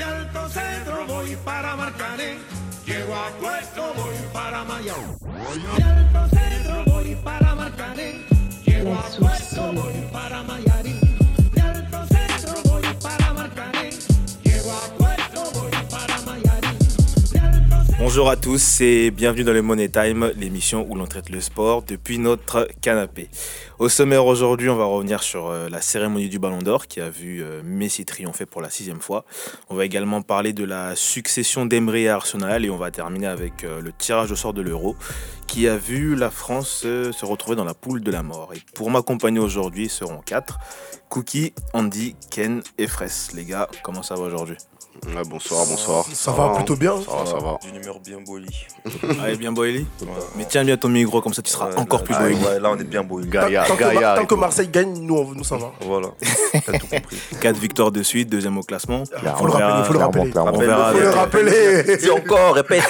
De Alto Centro voy para Marcané. Llego a Puerto, voy para Mayao. De Alto Centro voy para Marcané. Llego a Puerto, voy para Mayarín. Bonjour à tous et bienvenue dans le Money Time, l'émission où l'on traite le sport depuis notre canapé. Au sommaire aujourd'hui, on va revenir sur euh, la cérémonie du Ballon d'Or qui a vu euh, Messi triompher pour la sixième fois. On va également parler de la succession d'Emery à Arsenal et on va terminer avec euh, le tirage au sort de l'Euro qui a vu la France se retrouver dans la poule de la mort. Et pour m'accompagner aujourd'hui seront quatre Cookie, Andy, Ken et Fraisse. Les gars, comment ça va aujourd'hui? Ouais, bonsoir, bonsoir. Ça va plutôt bien. Ça va, ça va. D'une humeur bien boilie. Allez, bien Boily Mais tiens bien ton micro, comme ça tu seras Ouais, encore là, plus ah, boily. ouais, là, on est bien boilie. Gaïa, tant que, Gaïa. tant que. Marseille gagne, nous, on- nous ça va. Voilà, t'as tout compris. 4 victoires de suite, deuxième au classement. Faut le rappeler, faut le rappeler. On verra. Faut le rappeler. Dis encore, répète.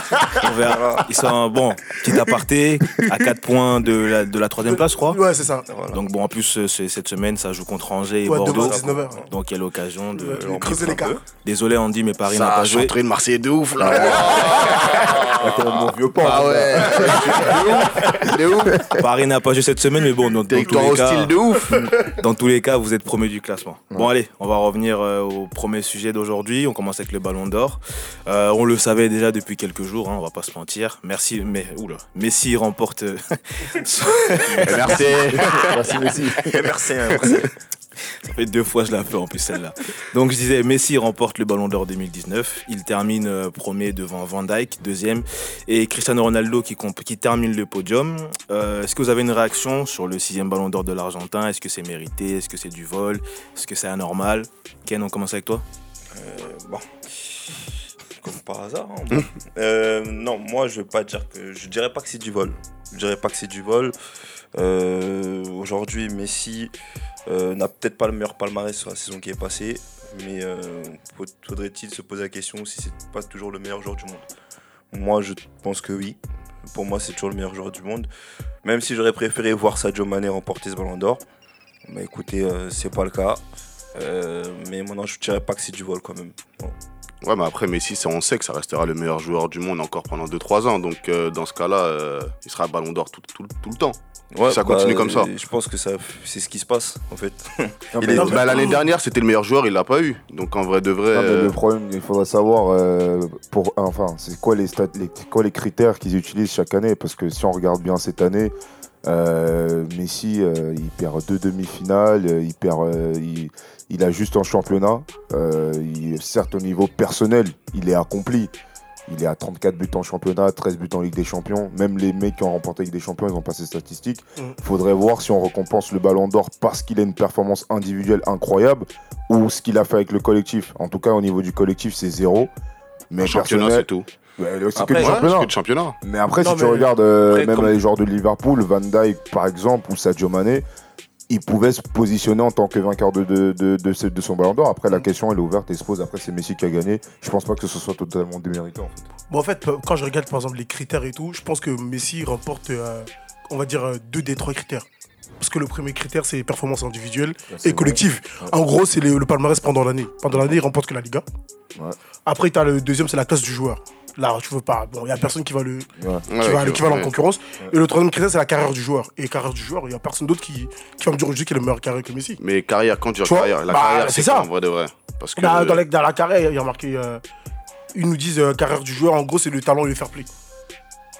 on verra. Ils sont bon, petit aparté, à 4 points de la, de la troisième place, je crois. Ouais, c'est ça. Voilà. Donc bon, en plus, euh, cette semaine, ça joue contre Angers et Ouais, Bordeaux. demain, 19h. Donc il y a l'occasion de... Ouais, creuser peu. Désolé Andy, mais Paris n'a Ça pas a joué. chanté de Marseille de ouf là. mon vieux port. Ah ouais. De ouf. De ouf. Paris n'a pas joué cette semaine, mais bon, dans, dans tous les cas, de ouf. dans tous les cas, vous êtes premier du classement. Bon allez, on va revenir euh, au premier sujet d'aujourd'hui. On commence avec le Ballon d'Or. Euh, on le savait déjà depuis quelques jours, hein, on va pas se mentir. Merci, mais oula, Messi remporte. euh, Merci. Merci, Messi. Merci, merci. Ça fait deux fois que je la fais en plus celle-là. Donc je disais, Messi remporte le Ballon d'Or 2019. Il termine euh, premier devant Van Dijk, deuxième, et Cristiano Ronaldo qui, termine le podium. Euh, Est-ce que vous avez une réaction sur le sixième Ballon d'Or de l'Argentin? Est-ce que c'est mérité? Est-ce que c'est du vol? Est-ce que c'est anormal? Ken, on commence avec toi Euh, bon. Comme par hasard. hein, bon. Euh, non, moi, je vais pas dire que. Je dirais pas que c'est du vol. Je dirais pas que c'est du vol. Euh, Aujourd'hui, Messi euh, n'a peut-être pas le meilleur palmarès sur la saison qui est passée. Mais euh, faudrait-il se poser la question si c'est pas toujours le meilleur joueur du monde? Moi, je pense que oui. Pour moi, c'est toujours le meilleur joueur du monde. Même si j'aurais préféré voir Sadio Mané remporter ce ballon d'or. Bah écoutez, euh, c'est pas le cas. Mais maintenant, je dirais pas que c'est du vol quand même. Ouais, mais après, Messi, ça, on sait que ça restera le meilleur joueur du monde encore pendant 2-3 ans. Donc, euh, dans ce cas-là, euh, il sera ballon d'or tout, tout- tout le temps. Ouais, Ça continue bah, comme ça. Je pense que ça, c'est ce qui se passe en fait. Est- Bah, L'année dernière, c'était le meilleur joueur, il l'a pas eu. Donc, en vrai de vrai. non, euh, le problème, il faudrait savoir euh, pour, enfin, c'est quoi les, stat- les, quoi les critères qu'ils utilisent chaque année? Parce que si on regarde bien cette année, euh, Messi, euh, il perd deux demi-finales, il, perd, euh, il, il a juste un championnat. Euh, il- certes, au niveau personnel, il est accompli. Il est à 34 buts en championnat, 13 buts en Ligue des Champions. Même les mecs qui ont remporté la Ligue des Champions, ils ont pas ces statistiques. Mm. Faudrait voir si on récompense le Ballon d'Or parce qu'il a une performance individuelle incroyable ou ce qu'il a fait avec le collectif. En tout cas, au niveau du collectif, c'est zéro. Mais un championnat, c'est tout. C'est que Après, le Ouais, championnat. c'est que le championnat. Mais après, Non, si tu regardes euh, même comme- les joueurs de Liverpool, Van Dijk par exemple, ou Sadio Mané, ils pouvaient se positionner en tant que vainqueur de, de, de, de, ce- de son ballon d'or. Après, la question, elle est ouverte et se pose. Après, c'est Messi qui a gagné. Je pense pas que ce soit totalement démérité, en fait. Bon, en fait, quand je regarde par exemple les critères et tout, je pense que Messi remporte, euh, on va dire, euh, deux des trois critères. Parce que le premier critère, c'est performance individuelle et collective. Ouais. En gros, c'est le, le palmarès pendant l'année. Pendant l'année, il remporte que la Liga. Ouais. Après, as le deuxième, c'est la classe du joueur. Là, tu veux pas. Bon, il n'y a personne qui va le, Ouais. Ouais, qui va, ok, qui va en ouais. concurrence. Et le troisième critère, c'est la carrière du joueur. Et carrière du joueur, il n'y a personne d'autre qui, qui va me dire aujourd'hui qu'il est le meilleur carrière que Messi. Mais carrière, quand tu dis carrière, la bah, carrière, c'est ça. En vrai de vrai? Parce que. Dans, dans la, dans la carrière, il y a marqué. euh, ils nous disent euh, carrière du joueur, en gros, c'est le talent et le fair play.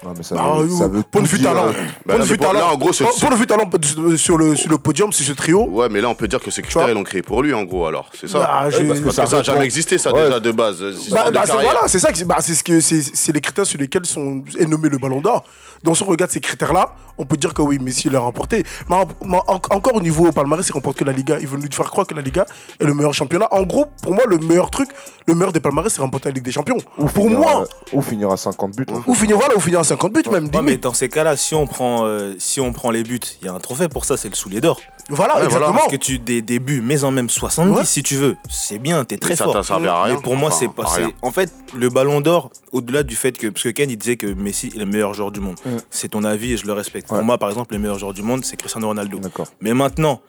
Ouais, mais ça, Bah, veut, ça euh, veut de tout vue dire, talent. euh, Bah, Point de là, vue pour- là, talent. en gros, talent sur le, sur le podium, c'est ce trio. Ouais, mais là, on peut dire que ces critères, ils l'ont créé pour lui, en gros, alors. C'est ça. Bah, je- Parce que ça n'a jamais existé, ça, Ouais. déjà, de base. Bah, bah, voilà, c'est ça, que c'est- bah, ce que c'est les critères sur lesquels sont est nommé le Ballon d'Or. Donc si on regarde ces critères-là, on peut dire que oui, Messi l'a remporté. Mais, mais en- encore au niveau palmarès, il remporte que la Liga. Ils veulent nous faire croire que la Liga est le meilleur championnat. En gros, pour moi, le meilleur truc, le meilleur des palmarès, c'est remporter la Ligue des Champions. Ou pour finir, moi, Ou finir à 50 buts. hein. ou finir voilà, ou finir à 50 buts même. Ouais, mais limite. dans ces cas-là, si on prend, euh, si on prend les buts, il y a un trophée pour ça, c'est le soulier d'or. Voilà, Ouais, exactement. Parce que tu des, des buts, mais en même 70 Ouais. si tu veux. C'est bien, t'es très Mais ça fort. t'a servi à rien. Mais pour moi, Enfin, c'est pas. En fait, le ballon d'or, au-delà du fait que. Parce que Ken, il disait que Messi est le meilleur joueur du monde. Mm. C'est ton avis et je le respecte. Ouais. Pour moi, par exemple, le meilleur joueur du monde, c'est Cristiano Ronaldo. D'accord. Mais maintenant,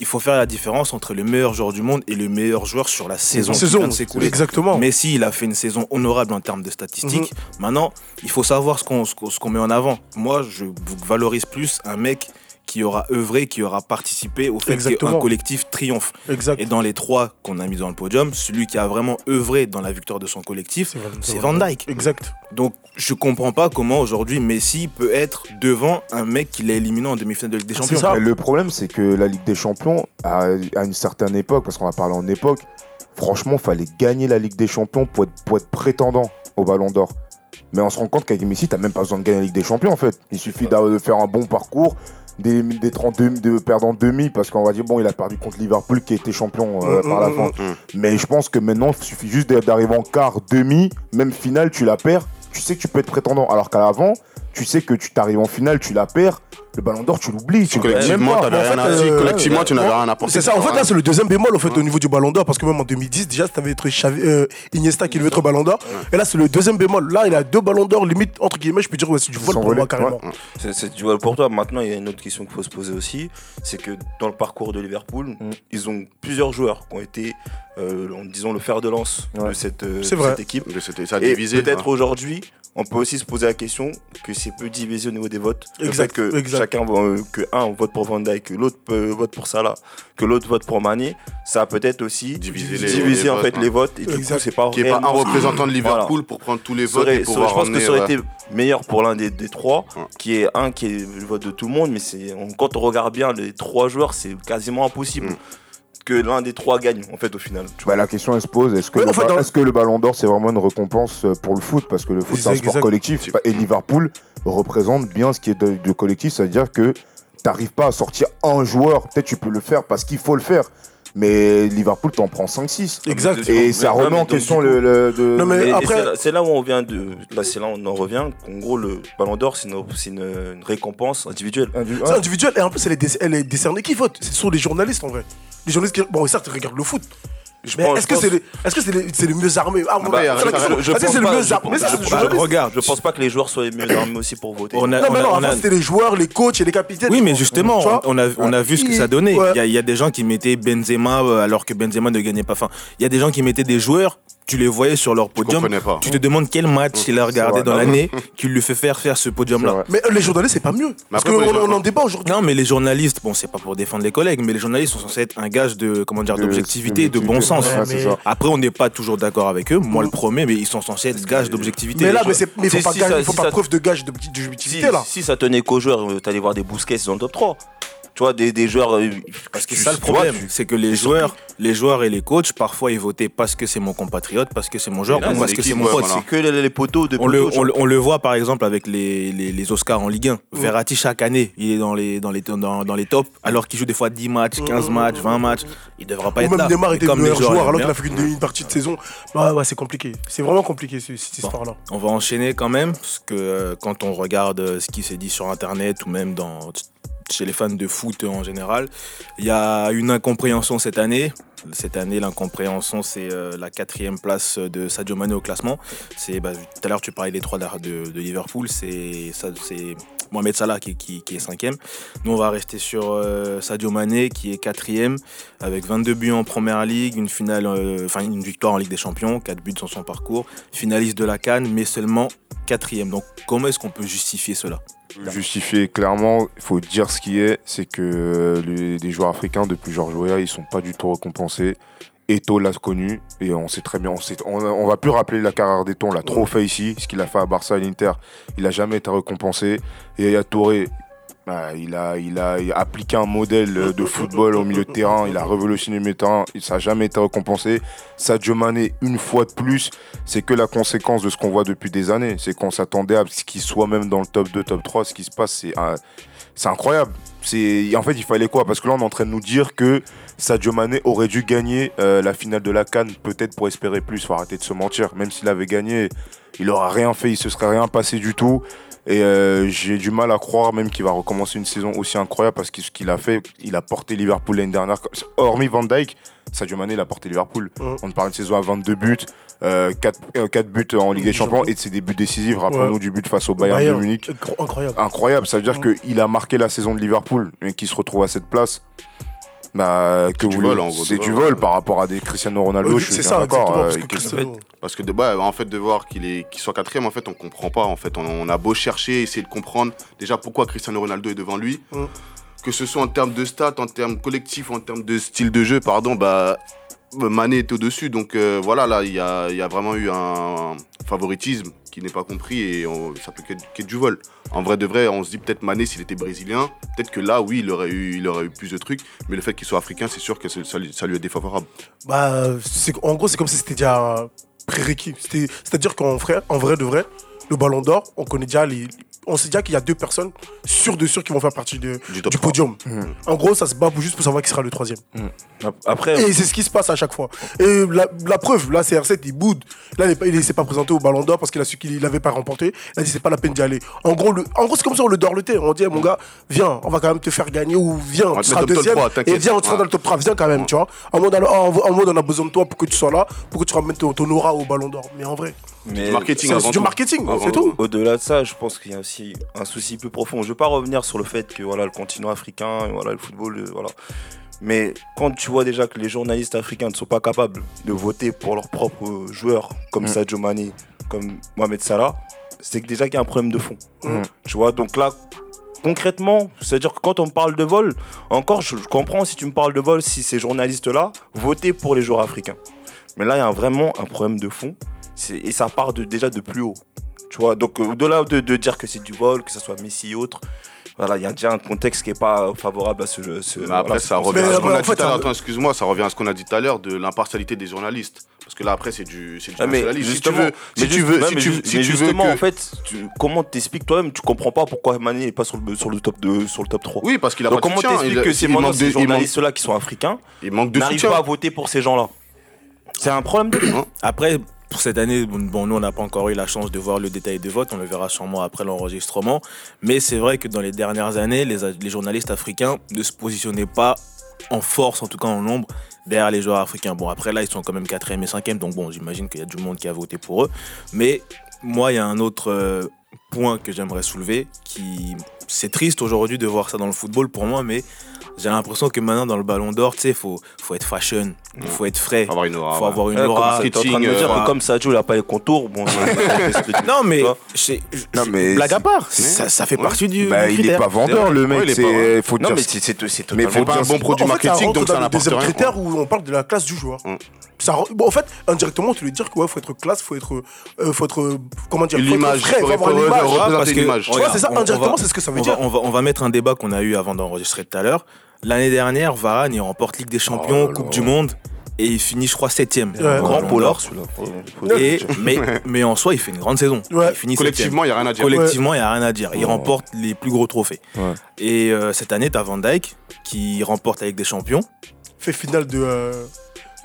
il faut faire la différence entre le meilleur joueur du monde et le meilleur joueur sur la saison, qui saison, vient de s'écouler. exactement. Messi, il a fait une saison honorable en termes de statistiques. Mhm. Maintenant, il faut savoir qu'on ce qu'on met en avant. Moi, je valorise plus un mec qui aura œuvré, qui aura participé au fait qu'un collectif triomphe. Exact. Et dans les trois qu'on a mis dans le podium, celui qui a vraiment œuvré dans la victoire de son collectif, c'est Van Dyke. Exact. Donc, je comprends pas comment aujourd'hui Messi peut être devant un mec qui l'a éliminé en demi-finale de Ligue des C'est Champions. ça. Et Le problème, c'est que la Ligue des Champions, à, à une certaine époque, parce qu'on va parler en époque, franchement, fallait gagner la Ligue des Champions pour être, pour être prétendant au Ballon d'Or. Mais on se rend compte qu'avec Messi, t'as même pas besoin de gagner la Ligue des Champions en fait. Il suffit de faire un bon parcours, des, des 32, de perdre en demi, parce qu'on va dire, bon, il a perdu contre Liverpool qui était champion euh, Mm, par la mm, fin. mm. Mais je pense que maintenant, il suffit juste d'arriver en quart, demi, même finale, tu la perds, tu sais que tu peux être prétendant. Alors qu'à l'avant, tu sais que tu t'arrives en finale, tu la perds, le ballon d'or, tu l'oublies. tu Collectivement, rien à dire. euh, Collectivement, tu n'avais ouais. rien à. C'est ça, en fait, là, c'est le deuxième bémol en fait, au niveau du Ballon d'Or, parce que même en 2010, déjà, c'était être Xavi- euh, Iniesta qui devait être Ballon d'Or. Et là, c'est le deuxième bémol. Là, il a deux Ballons d'Or, limite, entre guillemets, je peux dire, ouais, c'est du vol pour moi, carrément. C'est du vol pour toi. Maintenant, il y a une autre question qu'il faut se poser aussi. C'est que dans le parcours de Liverpool, Mm. ils ont plusieurs joueurs qui ont été, euh, en disant, le fer de lance de cette, euh, équipe. Et divisé. peut-être aujourd'hui, on peut aussi se poser la question que c'est peu divisé au niveau des votes. Exact, Le fait que exact. chacun, euh, que un vote pour Van Dijk, que l'autre peut- vote pour Salah, que l'autre vote pour Mané, ça a peut-être aussi Diviser divisé, les- les en votes, fait hein. les votes. Et du Exact. coup, c'est pas Qui est pas un représentant de Voilà. Liverpool pour prendre tous les votes et je pense que ça aurait ouais. été meilleur pour l'un des, des trois, Ouais. qui est un qui est le vote de tout le monde, mais c'est quand on regarde bien les trois joueurs, c'est quasiment impossible Mm. Que l'un des trois gagne en fait au final. tu vois. Bah, la question elle se pose est-ce que, Ouais, le en fait, ba- dans- est-ce que le ballon d'or c'est vraiment une récompense euh, pour le foot? Parce que le foot c'est un sport exact. collectif et Liverpool représente bien ce qui est de, de collectif, c'est-à-dire que t'arrives pas à sortir un joueur, peut-être tu peux le faire parce qu'il faut le faire, mais Liverpool t'en prend 5-6. Exact. Et ça remet en question le, le- de- Non, mais Et- après- c'est là- où on vient de. Là, c'est là où on en revient. qu'en gros, le Ballon d'Or, c'est une, c'est une- une récompense individuelle. Indu- C'est individuel, et en plus, elle est, dé- elle est décernée qui vote Ce sont les journalistes en vrai. Les journalistes qui. Bon, certes, ils regardent le foot. Je Mais pense- est-ce que je c'est pense- les, est-ce que c'est les, c'est les mieux armés? Ah, bon, Bah, c'est la arrête, question. arrête, je Est-ce que pense c'est pas, mieux je armés Mais ça, pense- c'est les je- journalistes. regarde, Je pense pas que les joueurs soient les mieux armés aussi pour voter. On a- Non, mais non, on avant, a- c'était les joueurs, les coachs et les capitaines. Oui, mais justement, Tu vois? on a, on a vu ce que ça donnait. Ouais. Il y, a, il y a des gens qui mettaient Benzema euh, alors que Benzema ne gagnait pas. Enfin, il y a des gens qui mettaient des joueurs, tu les voyais sur leur podium. pas. Tu te demandes quel match il a regardé dans l'année qui lui fait faire faire ce podium-là. Mais euh, les journalistes, c'est pas mieux. Parce qu'on en débat aujourd'hui. Non, mais les journalistes, bon, c'est pas pour défendre les collègues, mais les journalistes sont censés être un gage de, comment dire, De- d'objectivité, de bon d'objectivité. sens. Ouais, mais-. Après, on n'est pas toujours d'accord avec eux. Moi, le premier, mais ils sont censés être gages d'objectivité. Mais là, mais mais il faut Si- pas si gage- ça- il faut si pas ça- preuve de gage de- Si, d'objectivité là. si ça tenait qu'aux joueurs, euh, t'allais voir des Busquets dans le top 3. Tu vois, des, des joueurs. euh, Parce que tu- ça le problème, tu- c'est que les joueurs, les joueurs et les coachs, parfois ils votaient parce que c'est mon compatriote, parce que c'est mon joueur, ou parce c'est que c'est mon pote. voilà. C'est que les, les poteaux de On le, on, le- on le voit par exemple avec les, les, les Oscars en Ligue 1. Verratti chaque année, il est dans les, dans les, dans, dans les tops, alors qu'il joue des fois 10 matchs, 15 matchs, 20 matchs. Il devra pas Ou être même là. Neymar était le meilleur joueur alors qu'il a fait une, partie de saison. Bah ouais, c'est compliqué. C'est vraiment compliqué ce- cette histoire-là. On va enchaîner quand même, parce que euh, quand on regarde euh, ce qui s'est dit sur Internet ou même dans, chez les fans de foot en général, il y a une incompréhension cette année. Cette année, l'incompréhension, c'est euh, la quatrième place de Sadio Mané au classement. C'est bah, tout à l'heure, tu parlais des trois de, de- Liverpool. C'est Mohamed Salah qui, est cinquième. Nous, on va rester sur euh, Sadio Mané qui est quatrième avec 22 buts en Première Ligue, une euh, enfin une victoire en Ligue des Champions, 4 buts dans son parcours, finaliste de la Cannes, mais seulement quatrième. Donc, comment est-ce qu'on peut justifier cela? Justifier clairement, il faut dire ce qui est, c'est que euh, les, les joueurs africains depuis Georges Weah, ils sont pas du tout récompensés. Eto l'a connu et on sait très bien, on, sait, on, on va plus rappeler la carrière d'Eto, on l'a trop fait ici, ce qu'il a fait à Barça et l'Inter, il a jamais été récompensé. Et Yaya Touré, bah, il, a, appliqué un modèle de football au milieu de terrain, il a révolutionné le terrain, ça n'a jamais été récompensé. Sadio Mané, une fois de plus, c'est que la conséquence de ce qu'on voit depuis des années. C'est qu'on s'attendait à ce qu'il soit même dans le top 2, top 3. Ce qui se passe, c'est incroyable. En fait, il fallait quoi? Parce que là, on est en train de nous dire que Sadio Mané aurait dû gagner euh, la finale de la Cannes, peut-être pour espérer plus. Faut arrêter de se mentir. Même s'il avait gagné, il aura rien fait, il se serait rien passé du tout. Et euh, j'ai du mal à croire même qu'il va recommencer une saison aussi incroyable parce que ce qu'il a fait, il a porté Liverpool l'année dernière. Hormis Van Dyke, Sadio Mané, il a porté Liverpool. On parle de saison à 22 buts, 4, buts en Ligue des Champions et c'est des buts décisifs. Rappelons-nous Ouais. du but face au Bayern, Bayern, de Munich. incro- Incroyable. Incroyable, ça veut dire qu'il a marqué la saison de Liverpool et qu'il se retrouve à cette place. Bah, que du vous vol, en gros, c'est du vol, par rapport à des Cristiano Ronaldo. Ouais, je suis c'est bien ça, d'accord. parce euh, que Parce que de, en fait, de voir qu'il est, qu'il soit quatrième, en fait, on comprend pas. En fait, on, on a beau chercher, essayer de comprendre déjà pourquoi Cristiano Ronaldo est devant lui. Mm. Que ce soit en termes de stats, en termes collectifs, en termes de style de jeu, pardon, bah, Mané est au-dessus. Donc euh, voilà, là, il y a, vraiment eu un favoritisme qui n'est pas compris et ça peut qu'être du vol. En vrai de vrai, on se dit peut-être Mané s'il était brésilien, peut-être que là, oui, il aurait eu, plus de trucs. Mais le fait qu'il soit africain, c'est sûr que ça, lui- est défavorable. Bah, en gros, c'est comme si c'était déjà prérequis. C'était- C'est-à-dire qu'en vrai, en vrai de vrai, le Ballon d'Or, on connaît déjà les. On sait déjà qu'il y a deux personnes sûres de sûres qui vont faire partie de- Du du, top 3. podium. En gros, ça se bat juste pour savoir qui sera le troisième. Après, Et c'est ce qui se passe à chaque fois. Et la, la preuve, là, CR7, il boude. Là, il ne s'est pas présenté au Ballon d'Or parce qu'il a su qu'il l'avait pas remporté. Il a dit, c'est pas la peine d'y aller. En gros, le, en gros c'est comme ça, on le dort le thé. On dit, eh, mon gars, viens, on va quand même te faire gagner ou viens, va tu te seras deuxième. 3, et viens, on sera Ouais. dans le top 3. Viens quand même, tu vois. En mode, alors, en, mode, on a besoin de toi pour que tu sois là, pour que tu ramènes ton, ton aura au Ballon d'Or. Mais en vrai, mais Du marketing c'est du tout. marketing, c'est tout. Au-delà de ça, je pense qu'il y a aussi un souci plus profond. Je ne veux pas revenir sur le fait que voilà, le continent africain, voilà, le football, euh, voilà. Mais quand tu vois déjà que les journalistes africains ne sont pas capables de voter pour leurs propres joueurs, comme Mm. Sadio Mané, comme Mohamed Salah, c'est que déjà qu'il y a un problème de fond. Mm. Tu vois, donc là, concrètement, c'est-à-dire que quand on parle de vol, encore, je, je comprends si tu me parles de vol, si ces journalistes-là votaient pour les joueurs africains. Mais là, il y a vraiment un problème de fond. Et ça part de, déjà de plus haut. Tu vois, donc euh, au-delà de, de dire que c'est du vol, que ce soit Messi et autres, voilà, il y a déjà un contexte qui n'est pas favorable à ce ce- Mais après, voilà, ça revient à ce qu'on a dit tout à l'heure. ça- Attends, excuse-moi, ça revient à ce qu'on a dit tout à l'heure de l'impartialité des journalistes. Parce que là, après, c'est du, c'est du Ah, mais. Si tu justement, veux, si tu veux, tu, justement, que- en fait, tu- comment t'expliques toi-même Tu comprends pas pourquoi Mané n'est pas sur le, sur le top 2, sur le top 3. Oui, parce qu'il a Donc pas de comment t'expliques que de- ces manque- journalistes-là qui sont africains Il manque de n'arrivent pas à voter pour ces gens-là? C'est un problème de. Après, pour cette année, bon, nous, on n'a pas encore eu la chance de voir le détail des votes. On le verra sûrement après l'enregistrement. Mais c'est vrai que dans les dernières années, les, journalistes africains ne se positionnaient pas en force, en tout cas en nombre, derrière les joueurs africains. Bon, après, là, ils sont quand même 4e et 5e. Donc, bon, j'imagine qu'il y a du monde qui a voté pour eux. Mais moi, il y a un autre euh, point que j'aimerais soulever qui. C'est triste aujourd'hui de voir ça dans le football pour moi, mais j'ai l'impression que maintenant, dans le ballon d'or, tu sais, il faut, faut être fashion, il faut être frais. Faut avoir une aura. faut ouais. avoir une Ouais, comme aura. ça, t'es en train de me marketing, dire euh, que comme Sadio il a pas les contours, bon, que Non, mais, Non, mais blague à part, Ouais. ça, ça fait Ouais. partie du. Bah, du il est critère. pas vendeur, le mec. Ouais, c'est- pas- faut Non, dire- mais c'est c'est- c'est Mais totalement faut pas un bon produit en marketing, donc ça n'apporte deuxième rien. critère où on parle de la classe du joueur. Mm. Ça, bon, en fait, indirectement, tu veux dire que ouais, faut être classe, faut être, euh, faut être, euh, comment dire, faut être L'image, frais, faut avoir être l'image. représenter l'image. Tu vois, c'est ça, indirectement, va- c'est ce que ça veut on dire. va, on, va, on va mettre un débat qu'on a eu avant d'enregistrer tout à l'heure. L'année dernière, Varane, il remporte Ligue des Champions, Oh Coupe du Monde, et il finit, je crois, 7ème. Ouais. Grand polar, Et, mais, mais en soi, il fait une grande saison. Ouais. Il finit Collectivement, il n'y a rien à dire. Collectivement, il n'y a rien à dire. Il Ouais. remporte les plus gros trophées. Ouais. Et euh, cette année, tu as Van Dyke qui remporte la Ligue des Champions. Fait finale de. euh,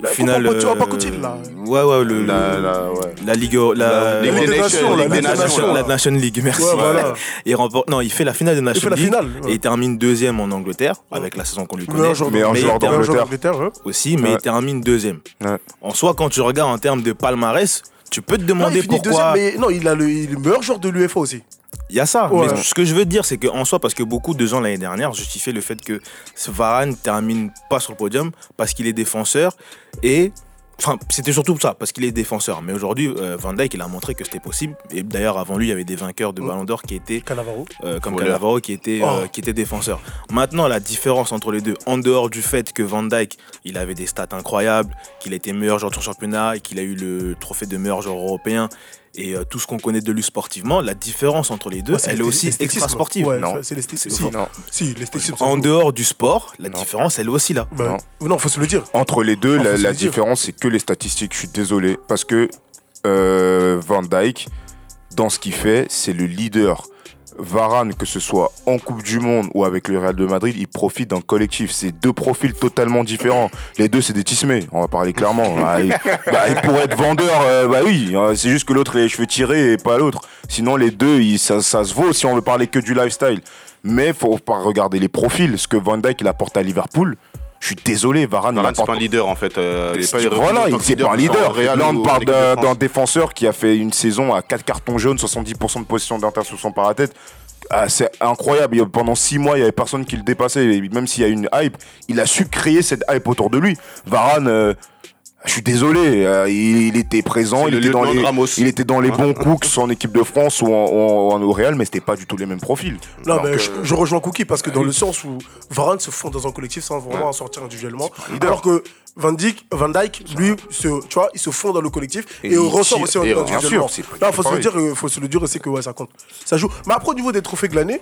la Finale. Coupe- tu vois, pas euh, là. Ouais, ouais, le, La- la- ouais. la Ligue. La, Ligue Ligue des Nations, la Ligue Nations. la Nation League, merci. Ouais, voilà. Il remporte. Non, il fait la finale de Il Nation fait la League. finale. Et il termine deuxième en Angleterre, avec la saison qu'on lui connaît Meilleur joueur Mais en Mais joueur il d'Angleterre. aussi, mais Ouais. il termine deuxième. Ouais. En soi, quand tu regardes en termes de palmarès, tu peux te Non, demander il pourquoi. deuxième, mais non, il a le, il est le meilleur joueur de l'UEFA aussi. Il y a ça. Ouais. Mais ce que je veux dire, c'est qu'en soi, parce que beaucoup de gens l'année dernière justifiaient le fait que Varane termine pas sur le podium parce qu'il est défenseur et. Enfin, c'était surtout ça, parce qu'il est défenseur. Mais aujourd'hui, euh, Van Dijk, il a montré que c'était possible. Et d'ailleurs, avant lui, il y avait des vainqueurs de Mm. Ballon d'Or qui étaient Cannavaro. euh, comme Voleur. Cannavaro qui était, euh, Oh. qui était défenseur. Maintenant, la différence entre les deux, en dehors du fait que Van Dijk, il avait des stats incroyables, qu'il était meilleur joueur de son championnat et qu'il a eu le trophée de meilleur joueur européen et euh, tout ce qu'on connaît de lui sportivement, la différence entre les deux, Ouais, elle est aussi l'esthétisme. extra sportive. Ouais, Non. c'est l'esthétisme. C'est Si, Non. si, l'esthétisme. ça En dehors du sport, la Non. différence, elle est aussi là. Bah, non, faut se le dire. Entre les deux, Non, la, différence, c'est que les statistiques. Je suis désolé. Parce que euh, Van Dyke, dans ce qu'il fait, c'est le leader. Varane, que ce soit en Coupe du Monde ou avec le Real de Madrid, il profite d'un collectif. C'est deux profils totalement différents. Les deux, c'est des tismés, on va parler clairement. Bah, il, bah, il pourrait être vendeur, euh, bah oui, euh, c'est juste que l'autre a les cheveux tirés et pas l'autre. Sinon, les deux, il- ça, ça se vaut si on veut parler que du lifestyle. Mais faut pas regarder les profils. Ce que Van Dyke il apporte à Liverpool, je suis désolé, Varane. Varane, c'est pas un leader en fait. Euh, il voilà, il n'est pas un leader. Là, on parle d'un défenseur qui a fait une saison à 4 cartons jaunes, 70% de position d'interception par la tête. Ah, c'est incroyable. Pendant six mois, il n'y avait personne qui le dépassait. Même s'il y a une hype, il a su créer cette hype autour de lui. Varane, euh, je suis désolé, euh, il, était présent, il était, dans les, il était, dans les, bons cooks en équipe de France ou en, en, en au Real, mais c'était pas du tout les mêmes profils. Non, mais euh, je, rejoins Cookie parce que dans ah le sens où Varane se fond dans un collectif sans vraiment en sortir individuellement, alors que Van Dijk, Van Dijk lui, tu vois, il se fond dans le collectif et, ressort aussi en individuellement. Sûr, Là, faut se, le dire, euh, faut se le dire, c'est que ouais, ça compte, ça joue. Mais après au niveau des trophées de l'année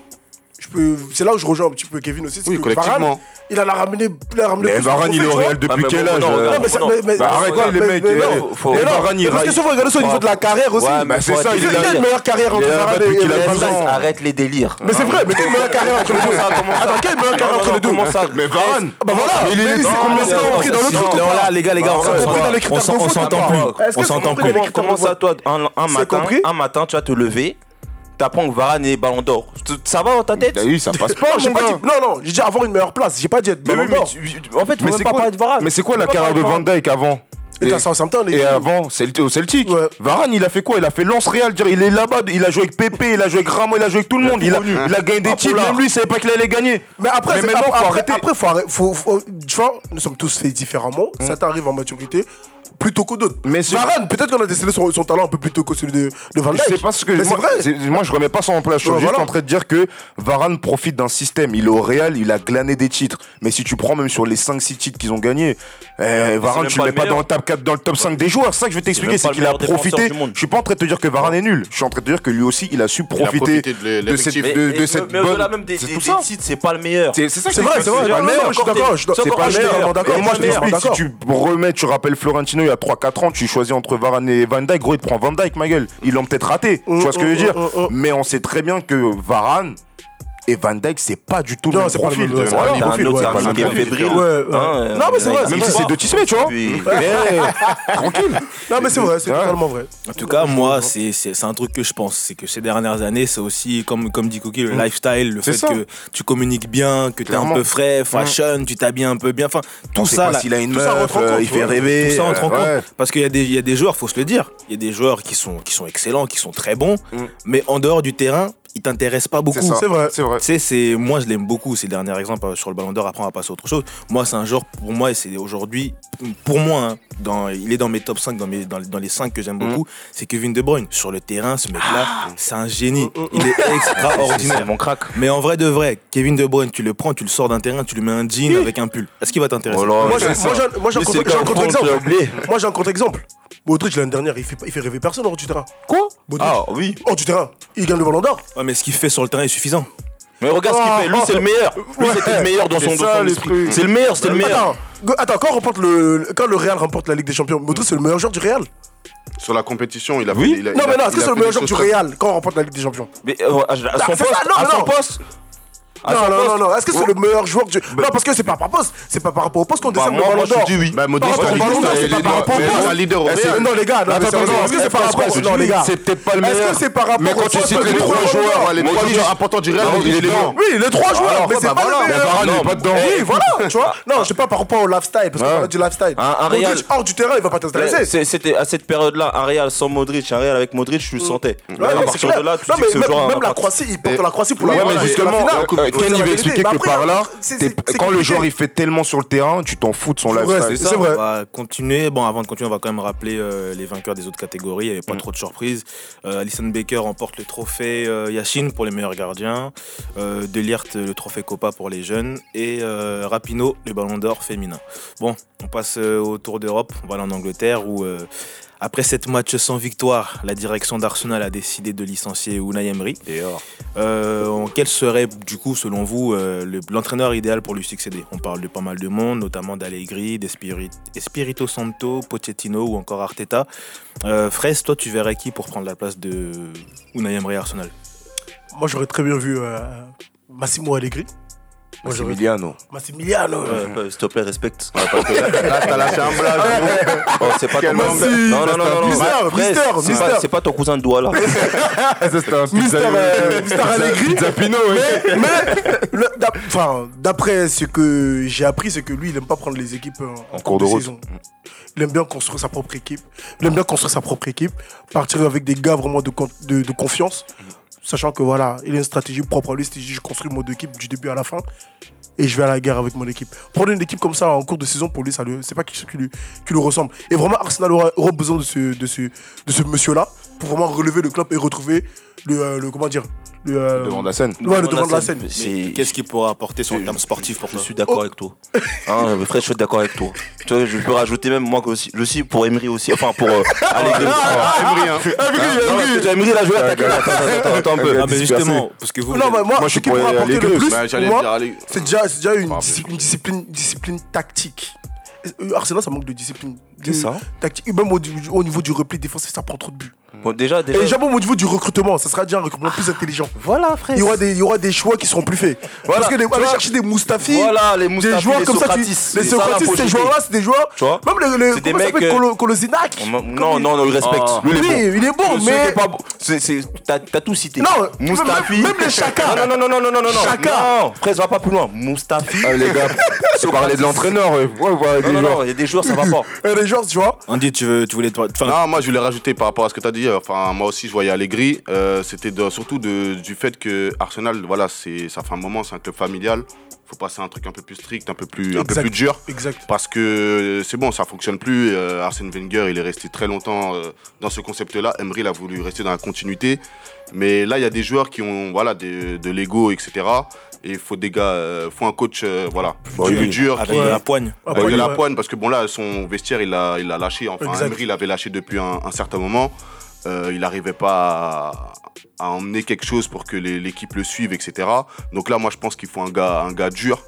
je peux, c'est là où je rejoins un petit peu Kevin aussi. Oui, collectivement. Il a ramené, il a ramené. Mais Varane, il est au Real depuis quel âge Non, euh mais bah, arrêtez les mecs. Euh, Varane, il Parce que souvent, regardez au niveau de la carrière aussi. mais c'est ça, il a une meilleure carrière entre Varane bah, et Arrête les délires. Mais c'est vrai, mais quelle meilleure carrière entre les deux Attends, quelle meilleure carrière entre les deux Mais Varane ah, Bah voilà Il est dans là, les gars, les gars, on s'entend plus. On s'entend plus. Comment ça, toi, un matin, tu vas te lever t'apprends que Varane est Ballon d'Or. Ça va dans ta tête Oui, ça passe non, non, j'ai dit avoir une meilleure place. J'ai pas dit être Ballon d'Or. En fait, mais c'est quoi, Varane. Mais c'est quoi la carrière de Van Dijk avant et, et, à Southampton, et avant, Celtic, au Celtic. Varane, il a fait quoi? Il a fait lance Real. Il est là-bas, il a joué avec Pépé, il a joué avec Ramon, il a joué avec tout le monde. Il a, gagné des titres. Même lui, il savait pas qu'il allait gagner. Mais après, Mais après, faut arrêter. Après, faut, arrêter, tu vois, nous sommes tous faits différemment. Ça t'arrive en maturité plutôt que d'autres. Varane, peut-être qu'on a décelé son, talent un peu plus tôt que celui de, de Van C'est pas que moi, vrai. moi je remets pas ça en place. Je suis euh, en train de dire que Varane profite d'un système. Il est au Real, il a glané des titres. Mais si tu prends même sur les 5-6 titres qu'ils ont gagnés, eh, Varane, tu le mets pas, dans le top 4, dans le top 5 des joueurs. C'est ça que je vais t'expliquer, c'est qu'il a profité. Je suis pas en train de te dire que Varane est nul. Je suis en train de te dire que lui aussi, il a su profiter de cette mais au-delà même des titres, c'est pas le meilleur. C'est ça c'est vrai, c'est vrai. Je suis d'accord. C'est pas le meilleur. Moi je t'explique si tu remets, tu rappelles Florentino il y a 3-4 ans, tu choisis entre Varane et Van Dyke, gros, il prend Van Dyke, ma gueule. Ils l'ont peut-être raté, tu vois ce que je veux dire? Oh, oh, oh, Mais on sait très bien que Varane, et Van Dyke, c'est pas du tout le même profil. Non, c'est pas le même profil. qui est fébrile. Non, mais c'est vrai. Même si c'est de Tismé, tu vois. Tranquille. Non, mais c'est vrai, c'est totalement vrai. En tout cas, moi, c'est un truc que je pense. C'est que ces dernières années, c'est aussi, comme dit Cookie, le mm. lifestyle, le fait que tu communiques bien, que t'es un peu frais, mm. fashion, tu t'habilles un peu bien. Enfin, tout ça. S'il a une meuf, euh, il fait rêver. Tout ça, on te rend compte. Parce qu'il y a des joueurs, faut se le dire. Il y a des joueurs qui sont excellents, qui sont très bons. Mm. Mais en dehors du terrain, il t'intéresse pas beaucoup. C'est vrai, c'est vrai. c'est moi je l'aime beaucoup ces derniers exemples euh, sur le Ballon d'Or. Après on va passer à autre chose. Moi c'est un genre pour moi et c'est aujourd'hui pour moi hein, dans, il est dans mes top 5 dans mes dans, les 5 que j'aime mm. beaucoup, c'est Kevin De Bruyne sur le terrain ce mec là, ah. c'est un génie. Mm, mm, il est extraordinaire. mon crack. Mais en vrai de vrai, Kevin De Bruyne, tu le prends, tu le sors d'un terrain, tu lui mets un jean avec un pull. Est-ce qu'il va t'intéresser? Moi j'ai un contre-exemple. Moi j'ai un contre-exemple. L'année dernière, il fait il fait rêver personne en. Quoi? Ah oui. Oh, du terrain. Il gagne le Ballon d'Or. Ouais, mais ce qu'il fait sur le terrain est suffisant. Mais regarde ce qu'il ah, fait. Lui, ah, c'est le meilleur. Ah, Lui, c'était le meilleur dans son, dans esprit. C'est le meilleur, c'était le meilleur. Attends, quand, remporte le, quand le Real remporte la Ligue des Champions, Modric, c'est le meilleur joueur du Real? Sur la compétition, il a oui. fait. Non, mais non, est-ce que c'est le meilleur joueur du Real quand on remporte la Ligue des Champions? Mais euh, à, bah, son à son poste, ah, non, non, non, non, Est-ce que c'est le meilleur joueur du. Non, parce que c'est pas par poste. C'est pas par rapport au poste qu'on bah, décerne bah, le ballon d'or. Je dis oui. Bah, Modric, c'est pas par rapport au poste. leader Non, les gars, est-ce que c'est par rapport Non, les gars. C'est peut-être pas le meilleur. Est-ce que c'est par rapport Mais quand tu cites les trois joueurs, les trois joueurs importants du Real, il est dedans. Oui, les trois joueurs. Mais c'est bah, pas bah, le meilleur. pas dedans. Oui, voilà, tu vois. Non, je sais pas par rapport au lifestyle, parce qu'on ah. a du lifestyle. Modric, hors du terrain, il va pas t'intéresser. C'était à cette période-là, un Real sans Modric, un Real avec Modric, tu le mm. sentais. Là, à. Même la Croatie, il porte la Croatie pour la justement, quand le joueur il fait tellement sur le terrain, tu t'en fous de son lifestyle. C'est vrai. On va continuer. Bon, avant de continuer, on va quand même rappeler euh, les vainqueurs des autres catégories. Il n'y avait pas mm. trop de surprises. Euh, Alison Baker remporte le trophée euh, Yashin pour les meilleurs gardiens. Deliert, le trophée Copa pour les jeunes. Et Rapino, le ballon d'or féminin. Bon, on passe au Tour d'Europe. On va aller en Angleterre où après sept matchs sans victoire, la direction d'Arsenal a décidé de licencier Unai Emery. Euh, quel serait, du coup, selon vous, euh, l'entraîneur idéal pour lui succéder? On parle de pas mal de monde, notamment d'Allegri, d'Espirito Santo, Pochettino ou encore Arteta. Euh, toi, tu verrais qui pour prendre la place de Unai Emery à Arsenal? Moi, j'aurais très bien vu euh, Massimo Allegri. Massimiliano. Massimiliano. S'il te plaît, respecte. Là, t'as lâché un blague. C'est pas ton cousin. Non, non, non, non. Mister, C'est pas ton cousin de doigt, là. C'est un Mister, euh, Mister Allegri. Zapino. Mais, enfin, d'après ce que j'ai appris, c'est que lui, il aime pas prendre les équipes en, cours de, saison. Il aime bien construire sa propre équipe. Il aime bien construire sa propre équipe. Partir avec des gars vraiment de confiance sachant que voilà, il a une stratégie propre à lui, c'est je construis mon équipe du début à la fin et je vais à la guerre avec mon équipe. Prendre une équipe comme ça en cours de saison pour lui, ça c'est pas quelque chose qui lui, qui lui ressemble. Et vraiment, Arsenal aura, aura besoin de ce, de ce, de ce monsieur-là pour vraiment relever le club et retrouver le, euh, le comment dire, le, euh, Devant la scène. ouais, le devant de la scène. Qu'est-ce qu'il pourra apporter sur le terme sportif pour Je toi suis d'accord avec toi. Hein, Fred, je suis d'accord avec toi. Tu vois, je peux rajouter même moi aussi, je aussi pour Emery aussi, enfin pour euh, Allegri. Emery, hein. Non, parce que Emery, il a joué à ta Attends, attends, attends un peu. Ah, mais justement, parce que vous. Non, mais moi, Moi, je suis qui pour pourra apporter le Allegri. plus, c'est déjà, c'est déjà une, Pardon. discipline, une discipline, discipline tactique. Euh, Arsenal, ça manque de discipline. C'est de- ça. Tactique. Même au, au niveau du repli défensif, ça prend trop de buts. Bon, déjà, Et déjà. déjà, même au niveau du recrutement, ça sera déjà un recrutement plus intelligent. Voilà, frère. Il y aura des, il y aura des choix qui seront plus faits. Voilà. Parce que les, aller chercher des Moustafi, Voilà, les des Moustafi, joueurs les comme ça, tu- les ça, Socrates, ces joueurs-là, c'est des joueurs. Tu vois Même le, le C'est des comment ça mecs, s'appelle, euh, Colo- Kolosinac. Non, non, non, on le respecte. Ah. Lui, il est Oui, bon. il mais. T'as t'as tout cité. Non, Moustafi. même- même les Chaka. Non, non, non, non, non, non, non. Chaka. Non, frère, va pas plus loin. Moustafi. Ah, les gars, faut parler de l'entraîneur. Ouais, ouais, voilà, Non, des non, il y a des joueurs, ça va pas. Et les joueurs, tu vois. Andy, tu, veux, tu voulais. Non, moi je voulais rajouter par rapport à ce que tu as dit. Enfin, moi aussi je voyais Allegri. euh, C'était de- surtout de- du fait que Arsenal, voilà, c'est ça fait un moment, c'est un club familial. Faut passer à un truc un peu plus strict, un peu plus, un peu plus dur. Exact. Parce que c'est bon, ça fonctionne plus. Euh, Arsène Wenger, il est resté très longtemps euh, dans ce concept-là. Emery, il a voulu rester dans la continuité. Mais là, il y a des joueurs qui ont voilà, des- de l'ego, etc. Et il faut des gars, euh, faut un coach, euh, voilà, oui. dur, avec qui- de la poigne. Ah, avec ouais, de la ouais. poigne, parce que bon là, son vestiaire, il l'a il lâché. Enfin, Exact. Emery l'avait lâché depuis un, un certain moment. Euh, il n'arrivait pas à, à emmener quelque chose pour que l'équipe le suive, etc. Donc là, moi, je pense qu'il faut un gars, un gars dur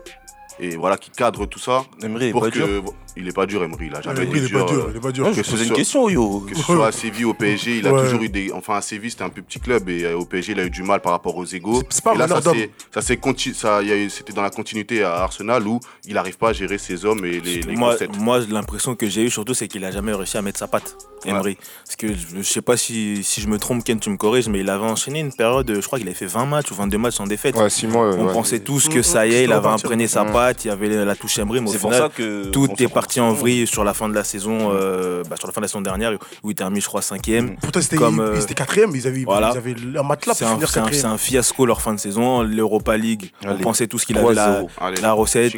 et voilà qui cadre tout ça. Emery, il est pas que dur. il est pas dur, Emery. Il a jamais Emery, été il est pas dur. dur. euh, Il est pas dur. Non, je que posais une question, yo. que ce soit à Séville, au PSG, il a Ouais. toujours eu des. Enfin, à Séville, c'était un peu petit club et euh, au PSG, il a eu du mal par rapport aux égaux. C'est- c'est pas et là, ça s'est- ça C'était dans la continuité à Arsenal où il n'arrive pas à gérer ses hommes et les, les moi, concepts. moi l'impression que j'ai eu surtout, c'est qu'il a jamais réussi à mettre sa patte, Emery. Parce que je, je sais pas si, si je me trompe, Ken, tu me corriges, mais il avait enchaîné une période, je crois qu'il avait fait 20 matchs ou 22 matchs sans défaite. Ouais, six mois. On ouais. pensait tous que Mm, ça y mm, est, il avait imprégné sa Mm. patte, il y avait la touche Emery, mais au C'est pour final, ça que. tout est parti en vrille sur la fin de la saison, euh, bah, sur la fin de la saison dernière, où il termine, je crois, cinquième. Pourtant, c'était euh, ils quatrième. Ils avaient, voilà. ils avaient un matelas C'est pour un, finir c'est un- c'est quatrième. un fiasco leur fin de saison. L'Europa League, on pensait tous qu'il avait la, 3-0. Allez, la recette.